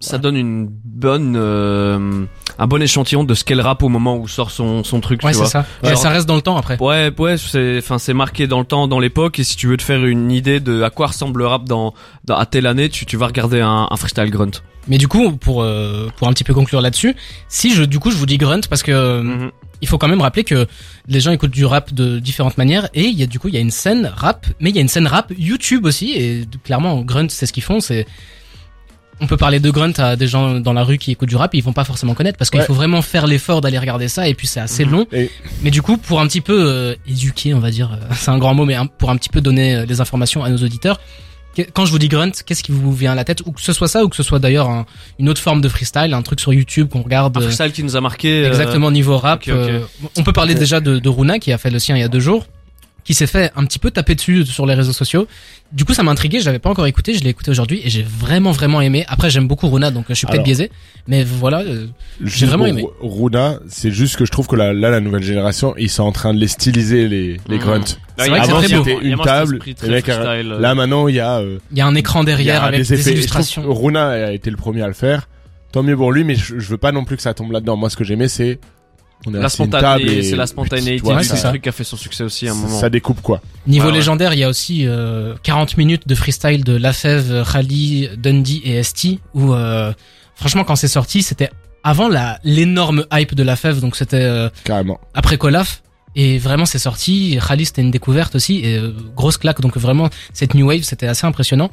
Ça donne une bonne, euh, un bon échantillon de ce qu'est le rap au moment où sort son son truc. Ouais, tu c'est vois. ça. Et ça reste dans le temps après. Ouais, ouais, c'est, enfin, c'est marqué dans le temps, dans l'époque, et si tu veux te faire une idée de à quoi ressemble le rap dans, dans à telle année, tu, tu vas regarder un, un freestyle grunt. Mais du coup, pour euh, pour un petit peu conclure là-dessus, si je du coup je vous dis grunt parce que euh, Mhm. Il faut quand même rappeler que les gens écoutent du rap de différentes manières et il y a du coup il y a une scène rap, mais il y a une scène rap YouTube aussi et clairement grunt c'est ce qu'ils font, c'est on peut parler de grunt à des gens dans la rue qui écoutent du rap, ils vont pas forcément connaître parce qu'il Ouais. faut vraiment faire l'effort d'aller regarder ça et puis c'est assez Mhm. long. Et- Mais du coup, pour un petit peu euh, éduquer, on va dire, euh, c'est un grand mot, mais pour un petit peu donner euh, des informations à nos auditeurs, quand je vous dis grunt, qu'est-ce qui vous vient à la tête Ou que ce soit ça, ou que ce soit d'ailleurs un- une autre forme de freestyle, un truc sur YouTube qu'on regarde. Un euh, freestyle qui nous a marqué. euh, Exactement niveau rap. euh, on peut parler déjà de, de Runa qui a fait le sien il y a deux jours, qui s'est fait un petit peu taper dessus sur les réseaux sociaux. Du coup, ça m'a intrigué. Je l'avais pas encore écouté. Je l'ai écouté aujourd'hui et j'ai vraiment vraiment aimé. Après, j'aime beaucoup Runa, donc euh, je suis peut-être biaisé. Mais voilà. euh, Juste vraiment aimé. Ru- Runa, c'est juste que je trouve que là, là, la nouvelle génération, ils sont en train de les styliser, les, les Mhm. grunts. Y vrai a que c'est vraiment- très il y a beau. vraiment- il y a Une table, mecs, euh. Là, maintenant, il y a, euh, Il y a un écran derrière avec des illustrations. Runa a été le premier à le faire. tant mieux pour lui, mais je, je veux pas non plus que ça tombe là-dedans. Moi, ce que j'aimais, c'est on est La et- c'est la spontanéité, Ouais, c'est ça. truc qui a fait son succès aussi à un moment. ça découpe quoi. Niveau Ouais, ouais. légendaire, il y a aussi euh, 40 minutes de freestyle de Lafèvre, Rally, Dundee et ST où euh, franchement quand c'est sorti, c'était avant la l'énorme hype de Lafèvre donc c'était euh, Carrément. après Colaf et vraiment c'est sorti, Rally c'était une découverte aussi et euh, grosse claque donc vraiment cette new wave c'était assez impressionnant.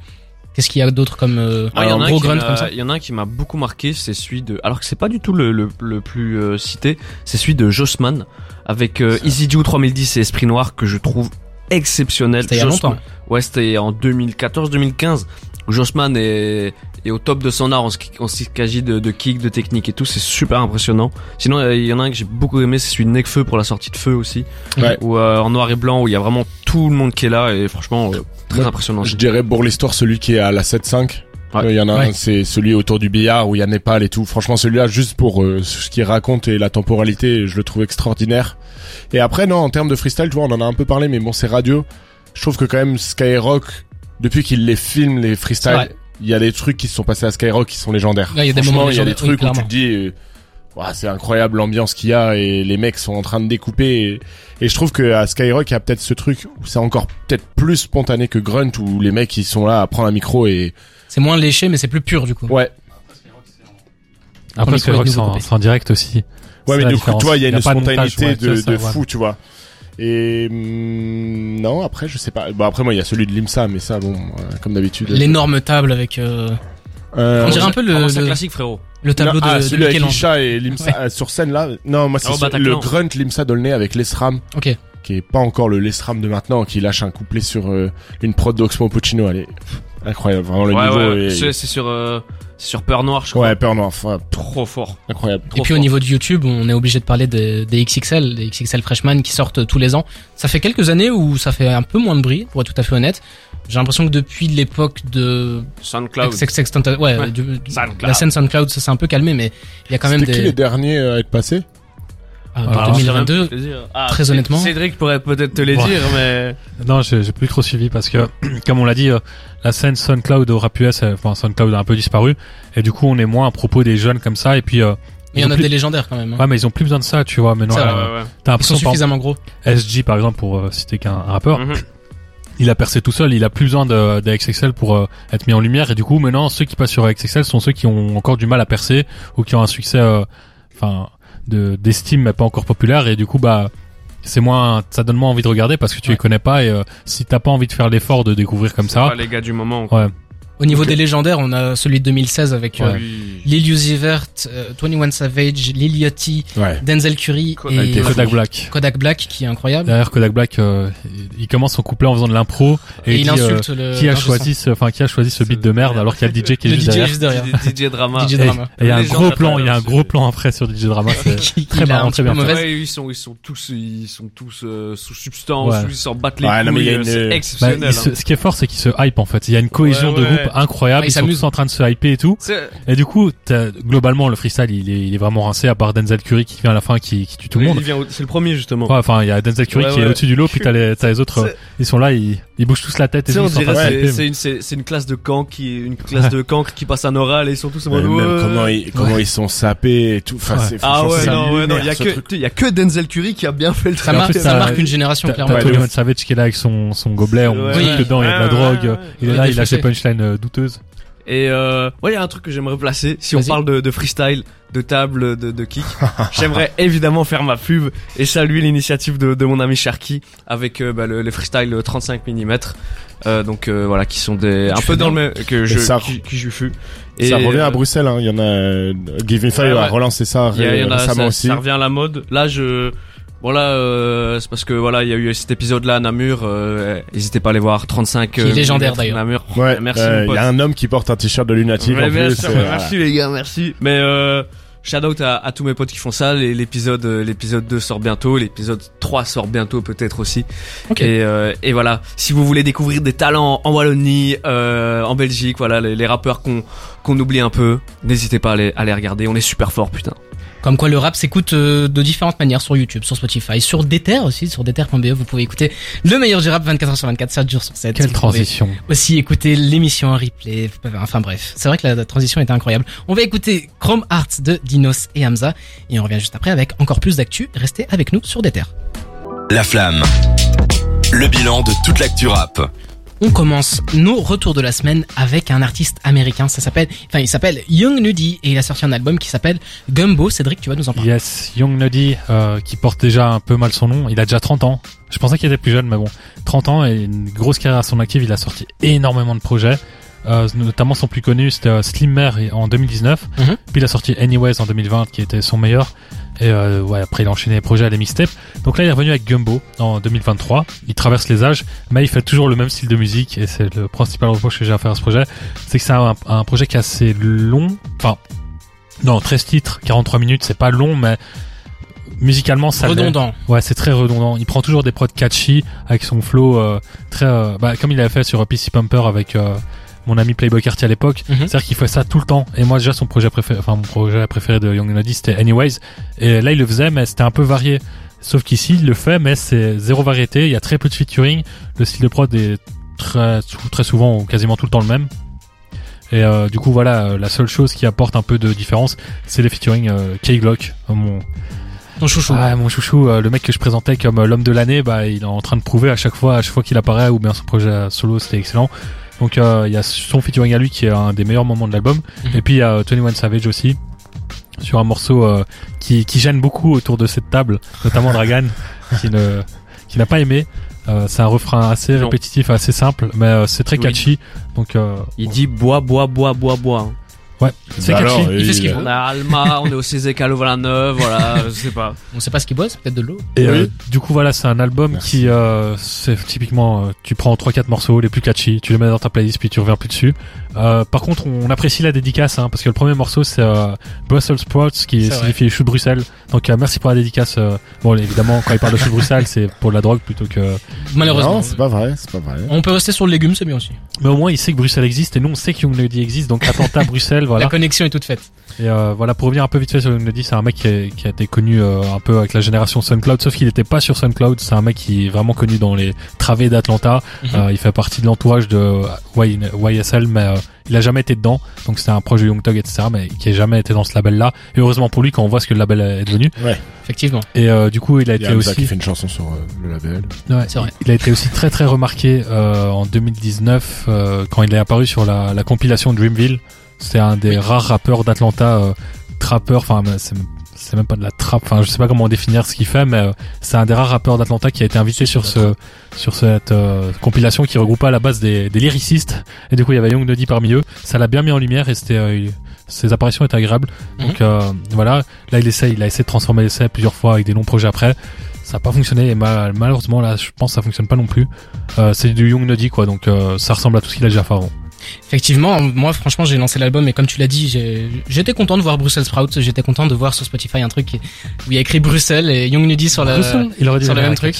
Qu'est-ce qu'il y a d'autre comme euh, Ah, y en un a un gros qui grunt m'a- comme ça? Il y en a un qui m'a beaucoup marqué, c'est celui de. Alors que c'est pas du tout le, le, le plus euh, cité, c'est celui de Jossman avec euh, Easy Jew 3010 et Esprit Noir que je trouve exceptionnel. C'était il y a Jossman- longtemps. Ouais, c'était en 2014-2015. Jossman est, est au top de son art en ce qui, en ce qui s'agit de, de kick, de technique et tout. C'est super impressionnant. Sinon, euh, il y en a un que j'ai beaucoup aimé, c'est celui de Necfeu pour la sortie de Feu aussi. Ouais. Où, euh, en noir et blanc, où il y a vraiment tout le monde qui est là et franchement, euh, très Ouais. impressionnant. Je dirais pour l'histoire celui qui est à la 7-5. Ouais. Euh, Il y en a Ouais. un, c'est celui autour du billard où il y a Népal et tout. Franchement, celui-là, juste pour euh, ce qu'il raconte et la temporalité, je le trouve extraordinaire. Et après, non, en termes de freestyle, tu vois, on en a un peu parlé, mais bon, c'est radio. Je trouve que quand même Skyrock, depuis qu'il les filme, les freestyles, Ouais. il y a des trucs qui se sont passés à Skyrock qui sont légendaires. Ouais, il y a des Franchement, moments il y a des oui, trucs où tu te dis, euh, Ouah, c'est incroyable l'ambiance qu'il y a et les mecs sont en train de découper. Et, et je trouve que à Skyrock, il y a peut-être ce truc où c'est encore peut-être plus spontané que Grunt où les mecs ils sont là à prendre un micro et C'est moins léché mais c'est plus pur du coup. ouais. Après, Skyrock, c'est en, coupé. c'est en direct aussi. Ouais, mais du coup, toi, il y a une spontanéité de, fou, tu vois. Et hum, non, après, je sais pas. Bon, après, moi, il y a celui de Limsa, mais ça, bon, euh, comme d'habitude. L'énorme table avec euh, Euh, on dirait un peu le, c'est un le, classique, frérot. le tableau non, ah, de, de celui avec Michel-Ange. Isha et Limsa euh, sur scène là. Non, moi c'est Ah, sur- Bataclan. le grunt Limsa Dolnay avec l'Esram, Ok. qui est pas encore le l'Esram de maintenant, qui lâche un couplet sur euh, une prod d'Oxmo Puccino. Elle est incroyable, vraiment le ouais, niveau ouais. est C'est sur, euh, sur Peur Noire, je crois. ouais peur noire, enfin, Trop fort. incroyable. Trop Et puis au niveau de YouTube, on est obligé de parler de- des XXL, des XXL Freshman qui sortent tous les ans. Ça fait quelques années où ça fait un peu moins de bruit, pour être tout à fait honnête. J'ai l'impression que depuis l'époque de SoundCloud. Ouais, Ouais. du- du- SoundCloud. la scène SoundCloud, ça s'est un peu calmé, mais il y a quand même C'était qui des les derniers à être passés Alors, en 2022. Ah, très honnêtement. Cédric pourrait peut-être te les Ouais. dire, mais. Non, j'ai plus trop suivi parce que, comme on l'a dit, euh, la scène SoundCloud au rap US, euh, enfin SoundCloud a un peu disparu, et du coup on est moins à propos des jeunes comme ça, et puis euh, Mais il y en a plus- des légendaires quand même. hein. Ouais, mais ils ont plus besoin de ça, tu vois. Maintenant, euh, ouais, ouais. t'as Ils sont l'impression, suffisamment gros. SG par exemple, pour euh, citer qu'un un rappeur, Mhm. il a percé tout seul, il a plus besoin de, de XXL pour euh, être mis en lumière, et du coup maintenant ceux qui passent sur XXL sont ceux qui ont encore du mal à percer ou qui ont un succès, euh, enfin, de d'estime mais pas encore populaire, et du coup bah c'est moins, ça donne moins envie de regarder parce que tu Ouais. les connais pas, et euh, si t'as pas envie de faire l'effort de découvrir comme ça, pas les gars du moment. ouais. Au niveau des légendaires, on a celui de 2016 avec euh, Oui. Lil Uzi Vert, euh, 21 Savage, Lil Yachty, Ouais. Denzel Curry Kodak et Black. Kodak Black. Kodak Black qui est incroyable. Derrière Kodak Black, euh, il commence son couplet en faisant de l'impro et, Et, il dit, euh, insulte le qui a choisi ce, enfin qui a choisi ce beat de merde alors qu'il y a le DJ qui est le juste DJ derrière. juste derrière. DJ Drama. DJ Drama. et il y a un gros plan, il y a un gros plan après sur DJ Drama, c'est très marrant, très bien. Ouais, ils sont, ils sont tous, ils sont tous euh, sous substance, Ouais. ils s'en battent les Ouais, non, mais il y a couilles, une- c'est exceptionnel. ce qui est fort, c'est qu'il se hype en fait. Il y a une cohésion Ouais, de ouais. incroyable. Ouais, ils ils sont tous en train de se hyper et tout. Et du coup, t'as- globalement, le freestyle, il est, il est vraiment rincé à part Denzel Curry qui vient à la fin, qui, qui tue tout le il monde. C'est le premier justement. Ouais, enfin, il y a Denzel Curry Ouais, qui est au-dessus du lot, puis t'as les, t'as les autres, euh, ils sont là, ils, ils bougent tous la tête et on ils sont en dirait c'est une une classe de camp qui une classe Ouais. de cancre qui passe un oral et ils sont tous en Ouais, mode même comment ils comment ils sont sapés et tout. Enfin, Ouais. c'est Ah ouais non ouais non il y a que il y a que Denzel Curry qui a bien fait le travail. ça marque une génération clairement. t'as Ouais, de 21 Savage qui est là avec son, son gobelet, on dedans il y a de la drogue, il est là, il des faussés. punchlines euh, douteuses. Et euh, ouais, il y a un truc que j'aimerais placer. Si on parle de, de freestyle, de table, de, de kick, j'aimerais évidemment faire ma pub et saluer l'initiative de, de mon ami Sharky avec euh, bah, le, les freestyle 35 mm. Euh, donc euh, voilà, qui sont des un Tu peu dans le même que je ça- qui, qui je fus. Ça revient euh, à Bruxelles, hein. Il y en a, euh, Give Me Five Ouais, ouais. a relancé ça y, a- il y en a, récemment ça, aussi. ça revient à la mode. Là, je bon là, euh, c'est parce que voilà, il y a eu cet épisode-là à Namur. Euh, n'hésitez pas à aller voir 35. Qui est euh, légendaire, d'ailleurs. Namur. Ouais, merci. euh, il pote. y a un homme qui porte un t-shirt de lunatique Ouais, en plus. sûr, euh, merci les gars, merci. Mais euh, shout out à, à tous mes potes qui font ça. L'épisode, euh, l'épisode 2 sort bientôt, l'épisode 3 sort bientôt peut-être aussi. Ok. Et, euh, et voilà, si vous voulez découvrir des talents en Wallonie, euh, en Belgique, voilà les, les rappeurs qu'on qu'on oublie un peu, n'hésitez pas à les, à les regarder. On est super fort, putain. Comme quoi le rap s'écoute euh, de différentes manières sur YouTube, sur Spotify, sur Deter aussi, sur Deter.be, vous pouvez écouter le meilleur du rap 24h sur 24, 7 jours sur 7. Quelle Vous transition. Aussi écouter l'émission en replay, enfin bref, c'est vrai que la transition était incroyable. On va écouter Chrome Hearts de Dinos et Hamza et on revient juste après avec encore plus d'actu. Restez avec nous sur Deter. La flamme. Le bilan de toute l'actu rap. On commence nos retours de la semaine avec un artiste américain. Ça s'appelle, enfin, il s'appelle Young Nudie et il a sorti un album qui s'appelle Gumbo. Cédric, tu vas nous en parler. Yes, Young Nuddy, euh, qui porte déjà un peu mal son nom. Il a déjà 30 ans. Je pensais qu'il était plus jeune, mais bon. 30 ans et une grosse carrière à son actif. Il a sorti énormément de projets. Euh, notamment son plus connu, c'était euh, Slimmer en 2019. Mhm. Puis il a sorti Anyways en 2020, qui était son meilleur. Et euh, ouais, après il a enchaîné les projets à les mixtapes. Donc là il est revenu avec Gumbo en 2023. Il traverse les âges, mais il fait toujours le même style de musique. Et c'est le principal reproche que j'ai à faire à ce projet, c'est que c'est un, un projet qui est assez long. Enfin, non, 13 titres, 43 minutes, c'est pas long, mais musicalement ça. Redondant. Ouais, c'est très redondant. Il prend toujours des prods catchy avec son flow euh, très, euh, bah, comme il avait fait sur PC Pumper avec euh, mon ami Playboy Cartier à l'époque. Mhm. C'est-à-dire qu'il fait ça tout le temps. Et moi déjà son projet préféré, enfin mon projet préféré de Young Nuddy c'était Anyways. Et là il le faisait, mais c'était un peu varié. Sauf qu'ici il le fait, mais c'est zéro variété. Il y a très peu de featuring. Le style de prod est très, très souvent ou quasiment tout le temps le même. Et euh, du coup voilà, euh, la seule chose qui apporte un peu de différence, c'est les featuring euh, K-Glock, euh, mon Ton chouchou. ah, mon chouchou, euh, le mec que je présentais comme l'homme de l'année, bah il est en train de prouver à chaque fois, à chaque fois qu'il apparaît ou bien son projet solo, c'était excellent. Donc euh, il y a son featuring à lui qui est un des meilleurs moments de l'album. Mhm. Et puis il y a euh, 21 Savage aussi sur un morceau euh, qui, qui gêne beaucoup autour de cette table, notamment Dragan qui ne qui n'a pas aimé. Euh, c'est un refrain assez Non. répétitif, assez simple, mais euh, c'est très Oui. catchy. Donc euh, Il dit bois, bois, bois, bois, bois. Ouais, c'est Bah catchy. alors, Il fait ce qu'il veut. On a Alma, on est au Cézécal au 29, voilà, je sais pas. On sait pas ce qu'il boit, c'est peut-être de l'eau. Et Oui. euh, du coup voilà, c'est un album Merci. qui euh, c'est typiquement euh, tu prends trois quatre morceaux les plus catchy, tu les mets dans ta playlist puis tu reviens plus dessus. Euh, par contre, on apprécie la dédicace hein, parce que le premier morceau c'est euh, Brussels Sprouts qui C'est signifie chou de Bruxelles. Donc euh, merci pour la dédicace. euh, bon évidemment quand il parle de chou de Bruxelles, c'est pour de la drogue plutôt que Malheureusement. Non, c'est pas vrai, c'est pas vrai. On peut rester sur le légume, c'est bien aussi. mais au moins il sait que Bruxelles existe et nous on sait que Young Lady existe donc attentat Bruxelles voilà. La connexion est toute faite. Et euh, voilà, pour revenir un peu vite fait sur Young Lady, c'est un mec qui, est- qui a été connu euh, un peu avec la génération SoundCloud, sauf qu'il n'était pas sur SoundCloud. C'est un mec qui est vraiment connu dans les travées d'Atlanta. Mhm. Euh, il fait partie de l'entourage de Y- YSL, mais euh, il a jamais été dedans. Donc c'était un proche de Young Thug, etc., mais qui a jamais été dans ce label-là. Et heureusement pour lui, quand on voit ce que le label est devenu. Effectivement. Et euh, du coup, il a Il y été a Hamza aussi. qui fait une chanson sur euh, le label. Ouais, C'est vrai. Il a été aussi très très remarqué euh, en 2019 euh, quand il est apparu sur la, la compilation Dreamville. C'est un des Oui. rares rappeurs d'Atlanta, euh, trappeur. Enfin, c'est même pas de la trappe. Enfin, je sais pas comment définir ce qu'il fait, mais euh, c'est un des rares rappeurs d'Atlanta qui a été invité sur ce sur cette euh, compilation qui regroupait à la base des, des lyricistes. Et du coup, il y avait Young Nuddy parmi eux. Ça l'a bien mis en lumière et c'était euh, ses apparitions étaient agréables. Mhm. Donc euh, voilà, là il essaie, il a essayé de transformer l'essai plusieurs fois avec des longs projets après. Ça a pas fonctionné et mal- malheureusement là, je pense que ça fonctionne pas non plus. Euh, c'est du Young Nuddy quoi, donc euh, ça ressemble à tout ce qu'il a déjà fait avant. Effectivement, moi franchement j'ai lancé l'album et comme tu l'as dit, j'étais content de voir Brussels Sprouts, j'étais content de voir sur Spotify un truc où il y a écrit Bruxelles et Young Nudie sur la... Bruxelles, il sur la le même truc.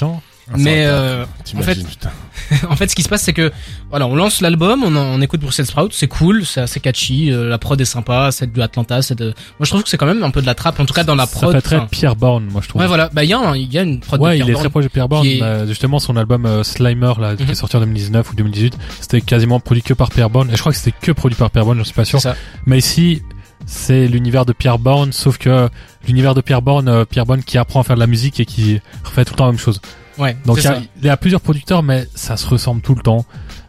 Ah, Mais ça, euh, en fait ce qui se passe c'est que voilà on lance l'album, on, écoute Brussels Sprouts, c'est cool, c'est assez catchy, euh, la prod est sympa, c'est de Atlanta, c'est de... Moi je trouve que c'est quand même un peu de la trappe, en tout cas dans la Ça prod. fait très Pierre Bourne, moi je trouve. Ouais voilà, bah il y a, un- il y a une prod de Ouais, Pierre il est très proche de Pierre Bourne. est- mais justement, son album euh, Slimer, là, qui Mhm. est sorti en 2019 ou 2018, c'était quasiment produit que par Pierre Bourne. Et je crois que c'était que produit par Pierre Bourne, je suis pas sûr. Ça. Mais ici, c'est l'univers de Pierre Bourne, sauf que l'univers de Pierre Bourne, euh, Pierre Bourne qui apprend à faire de la musique et qui refait tout le temps la même chose. Ouais, Donc il y, a, ça. il y a plusieurs producteurs, mais ça se ressemble tout le temps.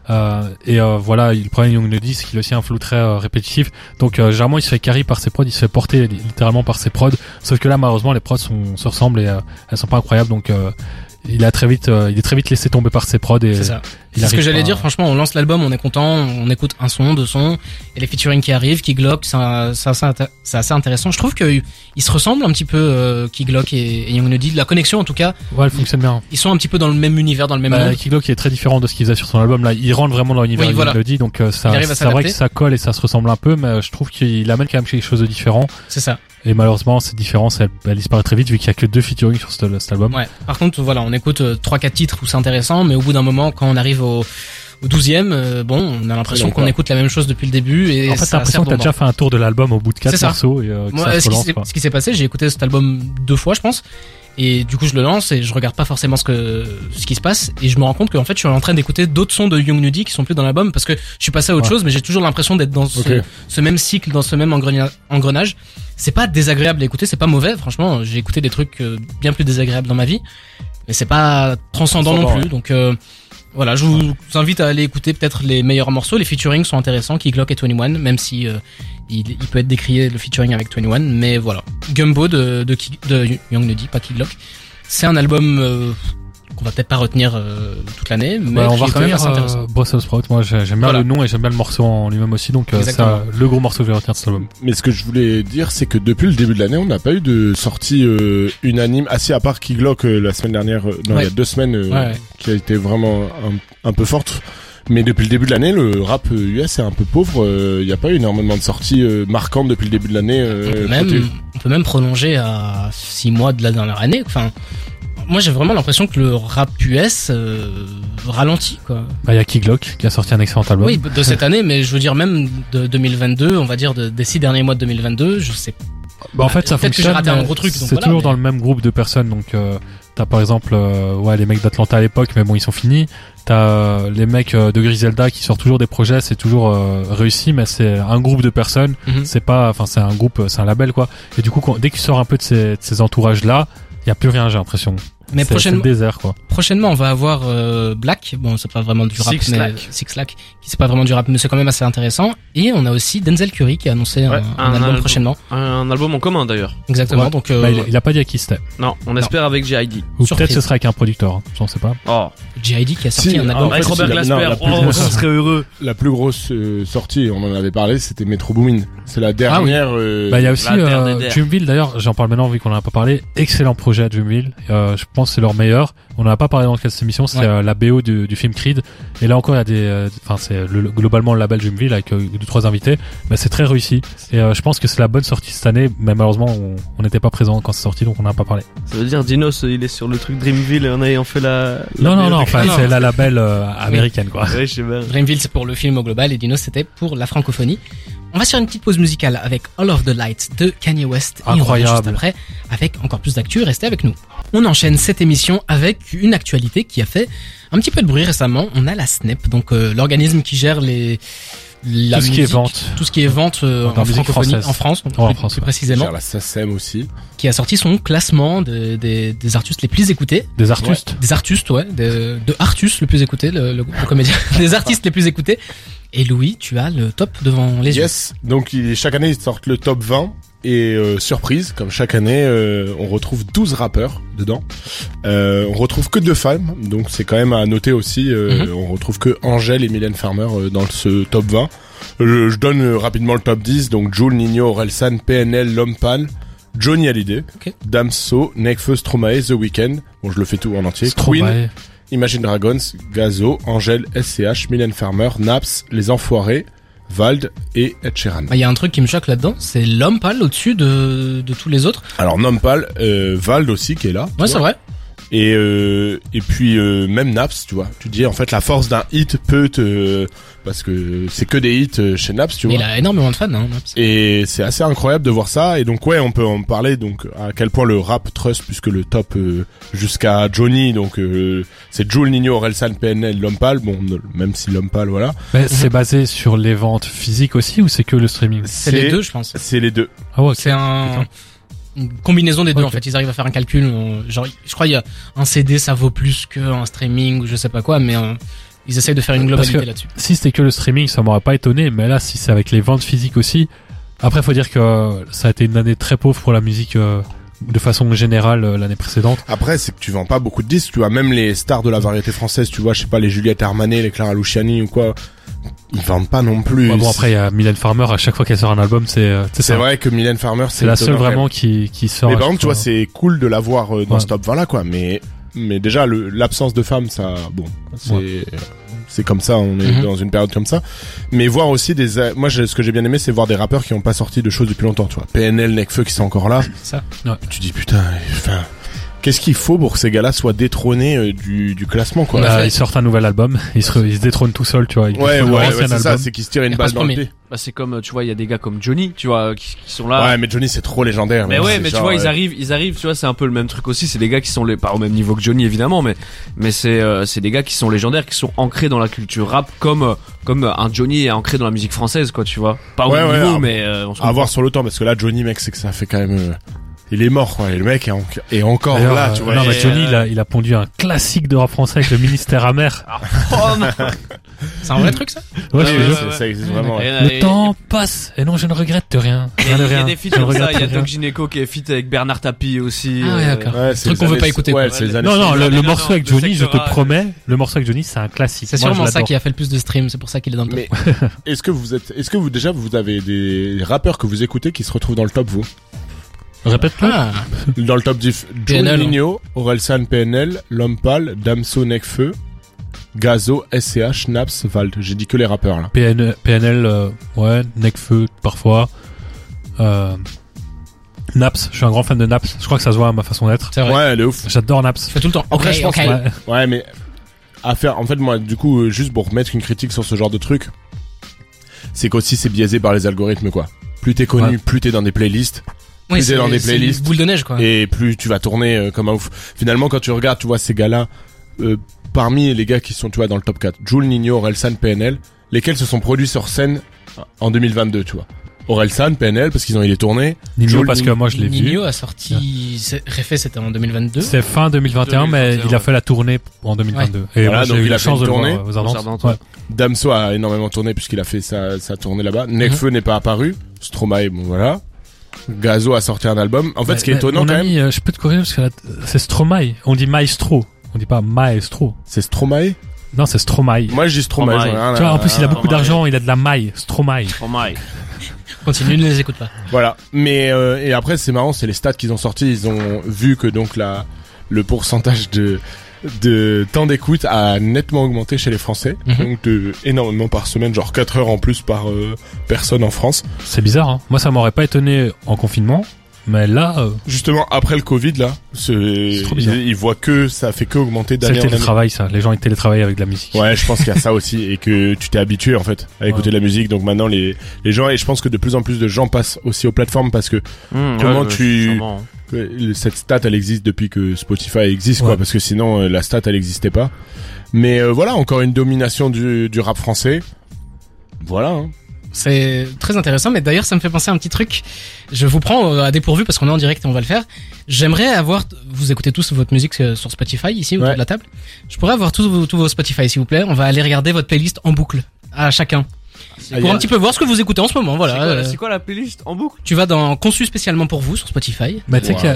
Euh, et euh, voilà, le problème de Young Nuddy, c'est qu'il a aussi un flow très euh, répétitif. Donc euh, généralement, il se fait carry par ses prods, il se fait porter littéralement par ses prods. Sauf que là, malheureusement, les prods sont, se ressemblent et euh, elles sont pas incroyables. Donc euh, il a très vite, euh, il est très vite laissé tomber par ses prods et C'est ça. C'est ce que j'allais dire, franchement, on lance l'album, on est content, on écoute un son, deux sons, et les featuring qui arrivent, Key Glock, c'est assez, intéressant. Je trouve qu'ils se ressemblent un petit peu, euh, Key Glock et, et Young Nuddy. La connexion, en tout cas, Ouais, elle fonctionne bien. ils sont un petit peu dans le même univers, dans le même Bah, monde. Kiglo qui est très différent de ce qu'il faisait sur son album là, il rentre vraiment dans l'univers Oui, de voilà. Melody, donc euh, ça, c'est vrai que ça colle et ça se ressemble un peu, mais euh, je trouve qu'il amène quand même quelque chose de différent. C'est ça. Et malheureusement, cette différence, elle, disparaît très vite vu qu'il y a que deux featuring sur cet, cet album. Ouais. Par contre, voilà, on écoute euh, trois, quatre titres où c'est intéressant, mais au bout d'un moment, quand on arrive au, au 12e, euh, bon, on a l'impression qu'on écoute la même chose depuis le début et En fait, t'as l'impression que t'as déjà fait un tour de l'album au bout de quatre C'est ça. morceaux et euh, que Moi, ça ce qui relance, s'est- quoi. ce qui s'est passé, j'ai écouté cet album deux fois, je pense. Et du coup, je le lance et je regarde pas forcément ce que ce qui se passe et je me rends compte qu'en fait, je suis en train d'écouter d'autres sons de Young Nudie qui sont plus dans l'album parce que je suis passé à autre Ouais. chose, mais j'ai toujours l'impression d'être dans ce, ce même cycle, dans ce même engrena- engrenage. C'est pas désagréable à écouter, c'est pas mauvais. Franchement, j'ai écouté des trucs euh, bien plus désagréables dans ma vie, mais c'est pas transcendant non plus. Donc euh, voilà, je vous invite à aller écouter peut-être les meilleurs morceaux. Les featuring sont intéressants, Key Glock et 21, même si euh, il, peut être décrié le featuring avec 21, mais voilà. Gumbo de, de, de Young Nudie, pas Key. C'est un album euh, qu'on va peut-être pas retenir euh, toute l'année, mais Bah, on qui va est quand même retenir euh, Brussels Sprout. Moi, j'ai- j'aime bien Voilà. le nom et j'aime bien le morceau en lui-même aussi. Donc, euh, c'est le gros morceau que je vais retenir de cet album. Mais ce que je voulais dire, c'est que depuis le début de l'année, on n'a pas eu de sortie euh, unanime, assez à part Keylock euh, la semaine dernière, euh, non, Ouais. il y a deux semaines, euh, Ouais, qui a été vraiment un, un peu forte. Mais depuis le début de l'année, le rap US est un peu pauvre. euh, Il n'y a pas eu énormément de sorties euh, marquantes depuis le début de l'année. on, Euh, peut même, côté- on peut même prolonger à 6 mois de la dernière année. Enfin, moi j'ai vraiment l'impression que le rap US euh, ralentit quoi. Bah, il y a Key Glock qui a sorti un excellent album. Oui, de cette année, mais je veux dire même de 2022, on va dire de- des six derniers mois de 2022, je sais. Bah, en fait, ça fonctionne. C'est voilà, toujours mais- dans le même groupe de personnes. Donc, euh, t'as par exemple, euh, ouais, les mecs d'Atlanta à l'époque, mais bon, ils sont finis. T'as euh, les mecs euh, de Griselda qui sortent toujours des projets. C'est toujours réussi, mais c'est un groupe de personnes. Mhm. C'est pas, enfin, c'est un groupe, c'est un label, quoi. Et du coup, quand- dès que tu sors un peu de ces, de ces entourages-là, il y a plus rien, j'ai l'impression. Mais prochainement, le désert, quoi. prochainement, on va avoir euh, Black. Bon, c'est pas vraiment du rap, Six mais Lack. Six Lack, qui c'est pas vraiment du rap, mais c'est quand même assez intéressant. Et on a aussi Denzel Curry qui a annoncé Ouais, un, un un album album. prochainement. Un album en commun d'ailleurs. Exactement. Ouais. Donc, euh, Bah, il, il a pas dit à qui c'était. Non, on espère avec JID. Ou peut-être ce sera avec un producteur. hein. J'en sais pas. Oh, J.I.D. qui a sorti Si, un ah, album. avec Robert Glasper. la plus Oh, grosse- on serait heureux. La plus grosse euh, sortie, on en avait parlé, c'était Metro Boomin. C'est la dernière. euh, Bah, il y a aussi euh. Dreamville d'ailleurs, j'en parle maintenant vu qu'on en a pas parlé. Excellent projet Dreamville. Euh, je pense que c'est leur meilleur. On en a pas parlé dans cette émission, c'est Ouais. euh, la BO du, du film Creed. Et là encore, il y a des, euh, enfin c'est le- le- globalement le label Dreamville avec euh, deux trois invités. Bah, c'est très réussi. Et euh, je pense que c'est la bonne sortie cette année. Mais malheureusement, on n'était pas présent quand c'est sorti, donc on n'en a pas parlé. Ça veut dire Dinos, il est sur le truc Dreamville en ayant fait la. la Non non non, enfin c'est la label euh, américaine quoi. Ouais. Dreamville, c'est pour le film au global et Dino, c'était pour la francophonie. On va sur une petite pause musicale avec All of the Lights de Kanye West. Et on revient Incroyable. juste après avec encore plus d'actu. Restez avec nous. On enchaîne cette émission avec une actualité qui a fait un petit peu de bruit récemment. On a la SNEP, donc euh, l'organisme qui gère les la Tout ce qui est vente. tout ce qui est vente euh, en musique francophonie, française. en France, en plus, France, plus ouais. précisément, Gère la SACEM aussi. qui a sorti son classement de- des, des artistes les plus écoutés. Des artistes. Des artistes, ouais, de, de Artus le plus écouté, le, le, le comédien, des artistes les plus écoutés. Et Louis, tu as le top devant les yeux. Yes. Donc il- chaque année ils sortent le top 20 et euh, surprise comme chaque année euh, on retrouve 12 rappeurs dedans. Euh, on retrouve que deux femmes donc c'est quand même à noter aussi. euh, Mhm. On retrouve que Angèle et Mylène Farmer euh, dans ce top 20. Je, je donne euh, rapidement le top 10 donc Jules, Nino, Orelsan, PNL, Lompal. Johnny Hallyday. Damso, Nekfeu, Stromae, The Weeknd, bon je le fais tout en entier, Queen, Stromae. Imagine Dragons, Gazo, Angèle, SCH, Mylène Farmer, Naps, Les Enfoirés, Vald et Ed Sheeran. Bah, Il y a un truc qui me choque là-dedans, c'est l'homme pâle au-dessus de, de tous les autres. Alors Nompal, euh, Vald aussi qui est là. Ouais, c'est vrai. Et euh, et puis euh, même Naps, tu vois. Tu dis en fait la force d'un hit peut te parce que c'est que des hits euh, chez Naps, tu Mais vois. il a énormément de fans. Hein, Naps. Et c'est assez incroyable de voir ça. Et donc ouais, on peut en parler donc à quel point le rap trust puisque le top euh, jusqu'à Johnny donc euh, c'est Jules Nino, Orelsan, PNL, Lompal. Bon, même si Lompal voilà. Mais c'est basé sur les ventes physiques aussi ou c'est que le streaming? C'est les deux, je pense. C'est les deux. Ah ouais. C'est un une combinaison des deux en fait. Ils arrivent à faire un calcul. Genre, je crois il y a un CD, ça vaut plus qu'un streaming ou je sais pas quoi, mais euh, ils essayent de faire une globalité là-dessus. Si c'était que le streaming, ça m'aurait pas étonné, mais là, si c'est avec les ventes physiques aussi, après, faut dire que euh, ça a été une année très pauvre pour la musique euh, de façon générale l'année précédente. Après, c'est que tu vends pas beaucoup de disques, tu vois. Même les stars de la variété française, tu vois, je sais pas, les Juliette Armanet, les Clara Luciani ou quoi, ils vendent pas non plus. Ouais, bon, après, il y a Mylène Farmer, à chaque fois qu'elle sort un album, c'est euh, c'est vrai que Mylène Farmer, c'est la seule vraiment qui, qui sort. Mais par contre, tu vois, c'est cool de l'avoir euh, dans Ouais. ce top 20 là, quoi. Mais, mais déjà, l'absence de femmes, ça, bon, c'est, c'est comme ça, on est Mhm. dans une période comme ça. Mais voir aussi des, euh, moi, ce que j'ai bien aimé, c'est voir des rappeurs qui ont pas sorti de choses depuis longtemps, tu vois. PNL, Nekfeu qui sont encore là. Ça. Tu dis, putain, enfin, Qu'est-ce qu'il faut pour que ces gars-là soient détrônés euh, du, du classement, quoi? Bah, ils sortent un nouvel album, ils se, ils se détrônent tout seuls, tu vois. Ils Ouais, ouais, ouais, c'est ça, album. c'est qu'ils se tirent une balle ce dans le premier. pied. Bah, c'est comme, tu vois, il y a des gars comme Johnny, tu vois, qui, qui sont là. Ouais, mais Johnny, c'est trop légendaire. Mais mec, ouais, mais tu vois, ils euh, arrivent, ils arrivent, tu vois, c'est un peu le même truc aussi. C'est des gars qui sont les, pas au même niveau que Johnny évidemment, mais mais c'est euh, c'est des gars qui sont légendaires, qui sont ancrés dans la culture rap comme euh, comme un Johnny est ancré dans la musique française, quoi, tu vois. Pas au Ouais, même ouais, niveau, à- mais euh, on se À voir sur le temps, parce que là, Johnny, mec, c'est que ça fait quand même. euh, Il est mort, quoi. Et le mec est, en- est encore là, tu vois. non, mais Johnny, euh, il, a, il a pondu un classique de rap français avec le ministère amer. comprend. C'est un vrai truc ça? Ouais, Ouais, je te ouais. C'est- Ça existe vraiment. ouais. Le temps passe, et non, je ne regrette rien. Il y Rien de a, il y a rien. des feats comme ça, il y a rien. Doc Gineco qui est feat avec Bernard Tapie aussi. Ah ouais, euh, d'accord. Ouais, c'est Truc qu'on veut pas écouter, Ouais. Non, non, le, morceau avec Johnny, je te promets, le morceau avec Johnny, c'est un classique. C'est sûrement ça qui a fait le plus de streams, c'est pour ça qu'il est dans le top. Est-ce que vous êtes, est-ce que vous déjà vous avez des rappeurs que vous écoutez qui se retrouvent dans le top vous? Répète-le. Ah, Dans le top diff. PNL. Joe Nino, Orelsan PNL, Lompal, Damso Nekfeu, Gazo, SCH, Naps, Vald. J'ai dit que les rappeurs là. PN, PNL, euh, ouais, Necfeu, parfois. Euh, Naps, je suis un grand fan de Naps. Je crois que ça se voit à ma façon d'être. c'est vrai. Ouais, elle est ouf. J'adore Naps. Je fais tout le temps. Après, je pense Ouais. Ouais, mais à faire. En fait, moi, du coup, euh, juste pour mettre une critique sur ce genre de truc, c'est qu'aussi c'est biaisé par les algorithmes, quoi. Plus t'es connu, Ouais. plus t'es dans des playlists, plus t'es c'est- dans des une playlists. Boule de neige quoi. et plus tu vas tourner euh, comme un ouf. Finalement, quand tu regardes, tu vois ces gars-là, euh, parmi les gars qui sont, tu vois, dans le top 4, Jules, Nino, Orelsan, PNL, lesquels se sont produits sur scène en 2022, tu vois? Orelsan, PNL, parce qu'ils ont eu les tournées. Nino, Joel parce que moi je l'ai vu. Nino a sorti. c'est- Réfait, c'était en 2022. C'est fin 2021, mais 2021, il a fait la tournée en 2022. Et Voilà, moi, donc eu il la a fait chance une de le tournée voir aux Ardentes. Ardentes, Ouais. Damso a énormément tourné puisqu'il a fait sa, sa tournée là-bas. Mhm. Nekfeu n'est pas apparu. Stromae, bon voilà. Gazo a sorti un album. En fait, Mais- ce qui est mais étonnant quand ami, même, euh, je peux te corriger parce que là, c'est Stromae. On dit Maestro. On dit pas Maestro. c'est Stromae. Non, c'est Stromae. Moi, je dis Stromae. Stromae. Tu vois, en plus, il a beaucoup Stromae. d'argent, il a de la maille. Stromae. My. Continue, ne les écoute pas. Voilà. Mais euh, et après c'est marrant, c'est les stats qu'ils ont sortis. Ils ont vu que donc la le pourcentage de de temps d'écoute a nettement augmenté chez les Français. Mhm. Donc de, énormément par semaine, genre 4 heures en plus par euh, personne en France. C'est bizarre, hein. Moi, ça m'aurait pas étonné en confinement. Mais là, euh, Justement après le Covid là, c'est C'est trop bizarre. ils, ils voient que ça fait que augmenter c'est d'année le en année. télétravail, ça. Les gens, ils télétravaillent avec de la musique. Ouais, je pense qu'il y a ça aussi et que tu t'es habitué en fait à écouter Ouais. de la musique. Donc maintenant les les gens et je pense que de plus en plus de gens passent aussi aux plateformes parce que Mmh, Comment ouais, tu- sûrement. que cette stat elle existe depuis que Spotify existe quoi parce que sinon euh, la stat elle existait pas mais euh, voilà encore une domination du, du rap français voilà hein. C'est très intéressant, mais d'ailleurs ça me fait penser à un petit truc. Je vous prends euh, à dépourvu parce qu'on est en direct et on va le faire. J'aimerais avoir, vous écoutez tous votre musique euh, sur Spotify ici autour Ouais. de la table. Je pourrais avoir tous vos, tous vos Spotify s'il vous plaît. On va aller regarder votre playlist en boucle à chacun Ah, pour a- un petit peu voir ce que vous écoutez en ce moment. C'est Voilà. quoi, Euh, c'est quoi la playlist en boucle? tu vas dans conçu spécialement pour vous sur Spotify Mais tu sais qu'il y a,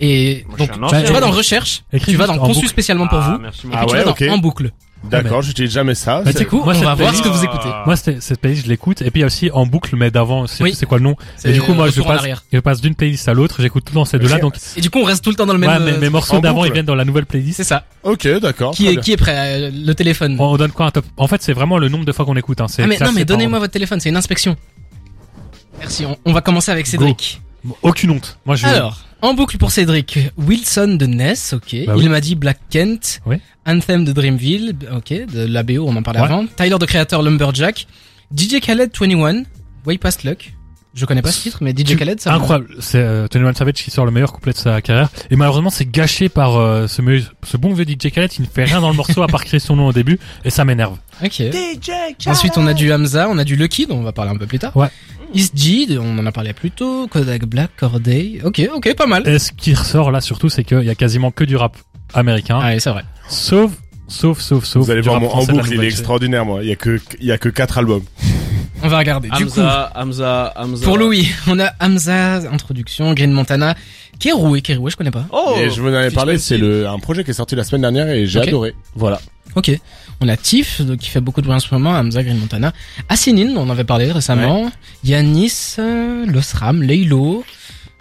et Moi, je donc tu vas dans recherche, tu vas dans conçu spécialement pour Ah, vous. merci, Et mon Ah tu ouais, vas ok. dans en boucle. D'accord j'étais jamais ça Mais c'est- quoi, Moi, on va cette voir ce que playlist- vous écoutez. Moi, cette playlist, je l'écoute. Et puis, il y a aussi en boucle, mais d'avant, c'est Oui. quoi le nom Et du coup, moi, je passe, je passe d'une playlist à l'autre. J'écoute tout dans ces deux-là. Donc, Et du coup on reste tout le temps dans le même. ouais, mes, euh, mes morceaux d'avant, ils viennent dans la nouvelle playlist. C'est ça. ok d'accord Qui est bien. qui est prêt euh, Le téléphone. On, on donne quoi un top En fait, c'est vraiment le nombre de fois qu'on écoute. Hein. Ah mais non mais donnez-moi votre téléphone, c'est une inspection. Merci, on, on va commencer avec Cédric. Aucune honte. Moi, je. Alors, en boucle pour Cédric, Wilson de Ness, ok. Bah Il m'a dit Black Kent. Oui. Anthem de Dreamville, ok, de la BO, on en parlait Ouais. avant. Tyler de Creator Lumberjack. DJ Khaled 21, Way Past Luck. Je connais pas ce titre, mais DJ Tu- Khaled, ça Incroyable. C'est euh, Tony One Savage qui sort le meilleur couplet de sa carrière. Et malheureusement, c'est gâché par euh, ce, me- ce bon vieux DJ Khaled qui ne fait rien dans le morceau à part créer son nom au début. Et ça m'énerve. Ok. Ensuite, on a du Hamza, on a du Lucky, dont on va parler un peu plus tard. Ouais. East G, on en a parlé plus tôt. Kodak Black, Corday. Ok, ok, pas mal. Et ce qui ressort là surtout, c'est qu'il y a quasiment que du rap américain. Ah, oui, c'est vrai. Sauf, sauf, sauf, sauf. vous allez voir mon en boucle il est extraordinaire moi il y a que il y a que quatre albums On va regarder. Du coup, Hamza, Hamza, Hamza. pour Louis, on a Hamza, introduction, Green Montana, Keroué, Keroué, je connais pas. Oh et je vous en avais parlé c'est le un projet qui est sorti la semaine dernière et j'ai adoré voilà Ok. On a Tiff, donc, qui fait beaucoup de bruit en ce moment, Hamza, Green Montana. Asinin, on en avait parlé récemment. Yanis, euh, Losram, Leilo.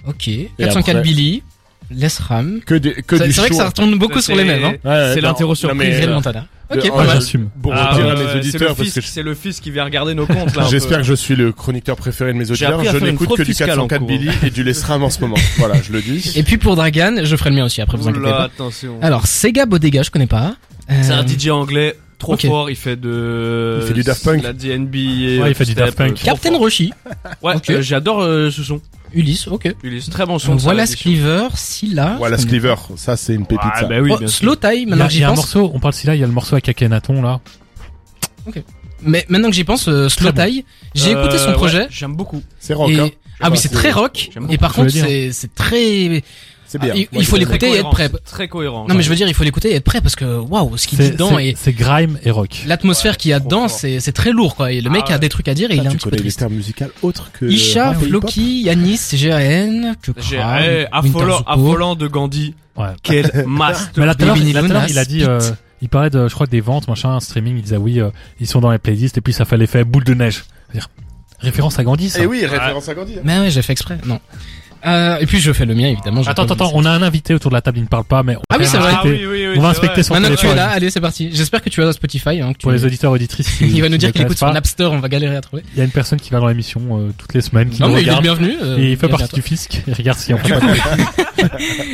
Ok. 404 après- Billy. Lesram. que des que C'est vrai que ça retourne beaucoup sur les mêmes, hein. Ouais, ouais, C'est l'interro surprise, Green euh, Montana. Ok, de- pas oh, mal. j'assume. Pour Ah, dire ouais, à mes ouais, c'est auditeurs, le je- c'est le fils qui vient regarder nos comptes là. j'espère que je suis le chroniqueur préféré de mes auditeurs. Je n'écoute que du fiscale en 404 cours. Billy et du Lestram en ce moment. Voilà, je le dis. Et puis pour Dragan, je ferai le mien aussi après, vous inquiétez Oula, pas. attention. Alors, Sega Bodega, je connais pas. Euh, C'est un DJ anglais trop ok. fort, il fait de Il fait du Daft Punk. La DNB Ouais, il fait du Daft Punk. Captain Roshi, Ouais, Ok. euh, j'adore euh, ce son. Ulysse, ok. Ulysse, très bon son. Voilà. Cleaver, Scylla. Voilà, Cleaver. Ça, c'est une pépite, Ah, ça. bah oui, Oh, bien sûr. Slow y maintenant a, que il y j'y a un pense. morceau, on parle de celui-là, il y a le morceau avec Akhenaton là. Mais maintenant que j'y pense, euh, Slow Très bon. Tie, j'ai Euh, écouté son ouais, projet. J'aime beaucoup. C'est rock, et... hein. Ah oui, c'est très rock. j'aime Et par contre, c'est très. C'est bien. Ah, il- faut l'écouter et être prêt. Très cohérent. Non mais je veux dire, il faut l'écouter et être prêt parce que waouh, ce qu'il dit dedans et c'est grime et rock. l'atmosphère qu'il y a dedans, c'est c'est très lourd quoi. Et le mec Ah a des trucs à dire et il est Ah, un petit peu connais les triste. termes musicaux autres que. Isha, Floki, Yanis, GAN, que eh, affolant, de Gandhi. Ouais. Quel master. Mais là, tout il a dit, euh, il parlait de, je crois, des ventes, machin, streaming. Il disait oui, euh, ils sont dans les playlists et puis ça fait l'effet boule de neige. C'est-à-dire, référence à Gandhi, ça. Eh oui, référence à Gandhi. hein. Mais ouais, j'ai fait exprès. Non. Euh, et puis je fais le mien évidemment. Attends, attends, on a un invité autour de la table, il ne parle pas, mais on Ah oui, va c'est vrai. inspecter- oui, oui, oui, on va c'est inspecter vrai. son Maintenant que tu es téléphone. là, allez, c'est parti. J'espère que tu vas dans Spotify. Hein, que tu- Pour les auditeurs auditrices il va nous dire qu'il écoute sur Napster, on va galérer à trouver. Il y a une personne qui va dans l'émission euh, toutes les semaines, qui Non nous mais il est le regarde. bienvenu. euh, Et il fait partie du fisc. Il regarde si on peut.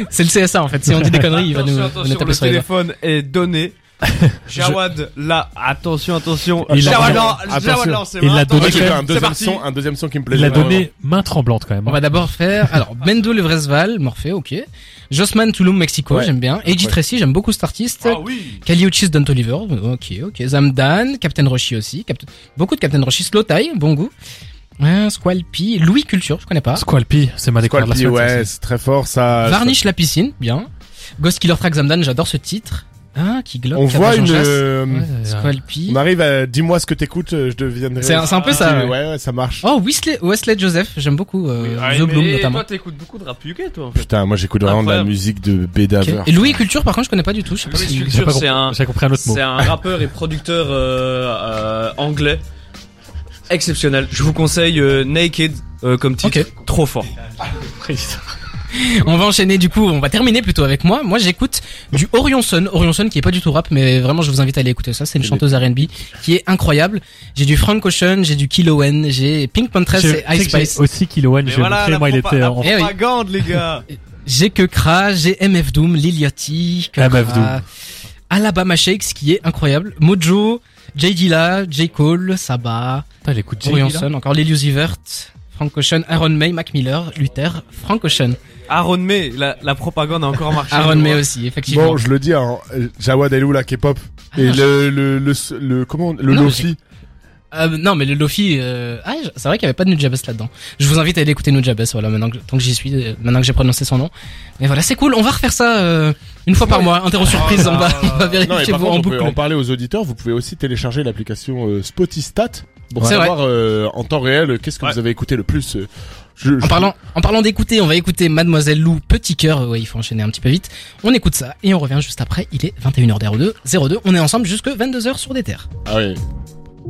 C'est le CSA en fait. Si on dit des conneries, il va nous, Attention, il va nous attention, taper le sur doigts. téléphone est donné. Jawad, là, attention, attention. Il a- Jawad, Attention. Jawad, c'est Il l'a Attention, donné même. un deuxième son, un deuxième son qui me Il plaisait. a vraiment. donné main tremblante quand même. On va d'abord faire, alors, Bendo Levresval, Morphée, ok. Josman Tulum, Mexico, Ouais. j'aime bien. Eiji Ouais. Tracy, j'aime beaucoup cet artiste. Ah oui. Kaliuchis Don Oliver, ok, ok. Zamdan, Captain Roshi aussi. Captain- Beaucoup de Captain Roshi, Slow Tie, bon goût. Euh, Squalpy, Louis Culture, je connais pas. Squalpy, c'est ma découverte la ça ouais, c'est très fort, ça. Varnish la piscine, bien. Ghost Killer Track Zamdan, j'adore ce titre. Ah, qui globe. On voit une, euh, Ouais, Squalpy. on arrive à, dis-moi ce que t'écoutes, euh, je deviendrai. C'est un, c'est un peu ça. Ouais, ouais. ça marche. Oh, Wesley, Wesley Joseph, j'aime beaucoup, euh, Ah, The mais Bloom notamment. Toi, t'écoutes beaucoup de rap UK, toi, en fait. Putain, moi j'écoute vraiment de la musique de Ok. Bedaver. Et Louis Culture, par contre, je connais pas du tout. Je sais pas Louis si... Culture. C'est un- J'ai compris un autre mot. C'est un rappeur et producteur euh, euh, anglais exceptionnel. Je vous conseille euh, Naked euh, comme titre. Trop fort. On va enchaîner du coup, on va terminer plutôt avec moi. Moi j'écoute du Orion Sun, Orion Sun qui est pas du tout rap mais vraiment je vous invite à aller écouter ça, c'est une chanteuse R&B qui est incroyable. J'ai du Frank Ocean, j'ai du Kilowen, j'ai Pink Panthers J'ai- et Ice Spice. Aussi Kilowen, j'ai voilà, montré, moi il était en... Eh oui. propagande, les gars. J'ai que Kra, j'ai MF Doom, Lil Yachty, que MF Doom. Alabama Shakes qui est incroyable, Mojo, J Dilla, J Cole, Saba, Putain, il écoute Orion Jay, là. Sun, encore Lil Uzi Vert, Frank Ocean, Aaron May, Mac Miller, Luther, Frank Ocean, Aaron May, la, la propagande a encore marché. Aaron May aussi effectivement. Bon, je le dis, hein, Jawad Elou, la K-pop. Et Ah, le, le, le, le, comment, le Non, Lofi. Euh, non, mais le Lofi, euh... ah, je- c'est vrai qu'il y avait pas de Nujabes là-dedans. Je vous invite à aller écouter Nujabes, voilà, maintenant que, tant que j'y suis, euh, maintenant que j'ai prononcé son nom. Mais voilà, c'est cool, on va refaire ça, euh, une fois par mois, interro surprise, on va, on va Non, et vérifier par vous contre, en on peut boucle. en parler aux auditeurs. Vous pouvez aussi télécharger l'application euh, Spotistat pour savoir euh, en temps réel qu'est-ce que Ouais. vous avez écouté le plus. Je, En parlant, en parlant d'écouter, on va écouter Mademoiselle Lou, Petit Cœur, ouais, il faut enchaîner un petit peu vite. On écoute ça, et on revient juste après, il est 21h02, 02, on est ensemble jusque 22h sur des terres. Ah oui.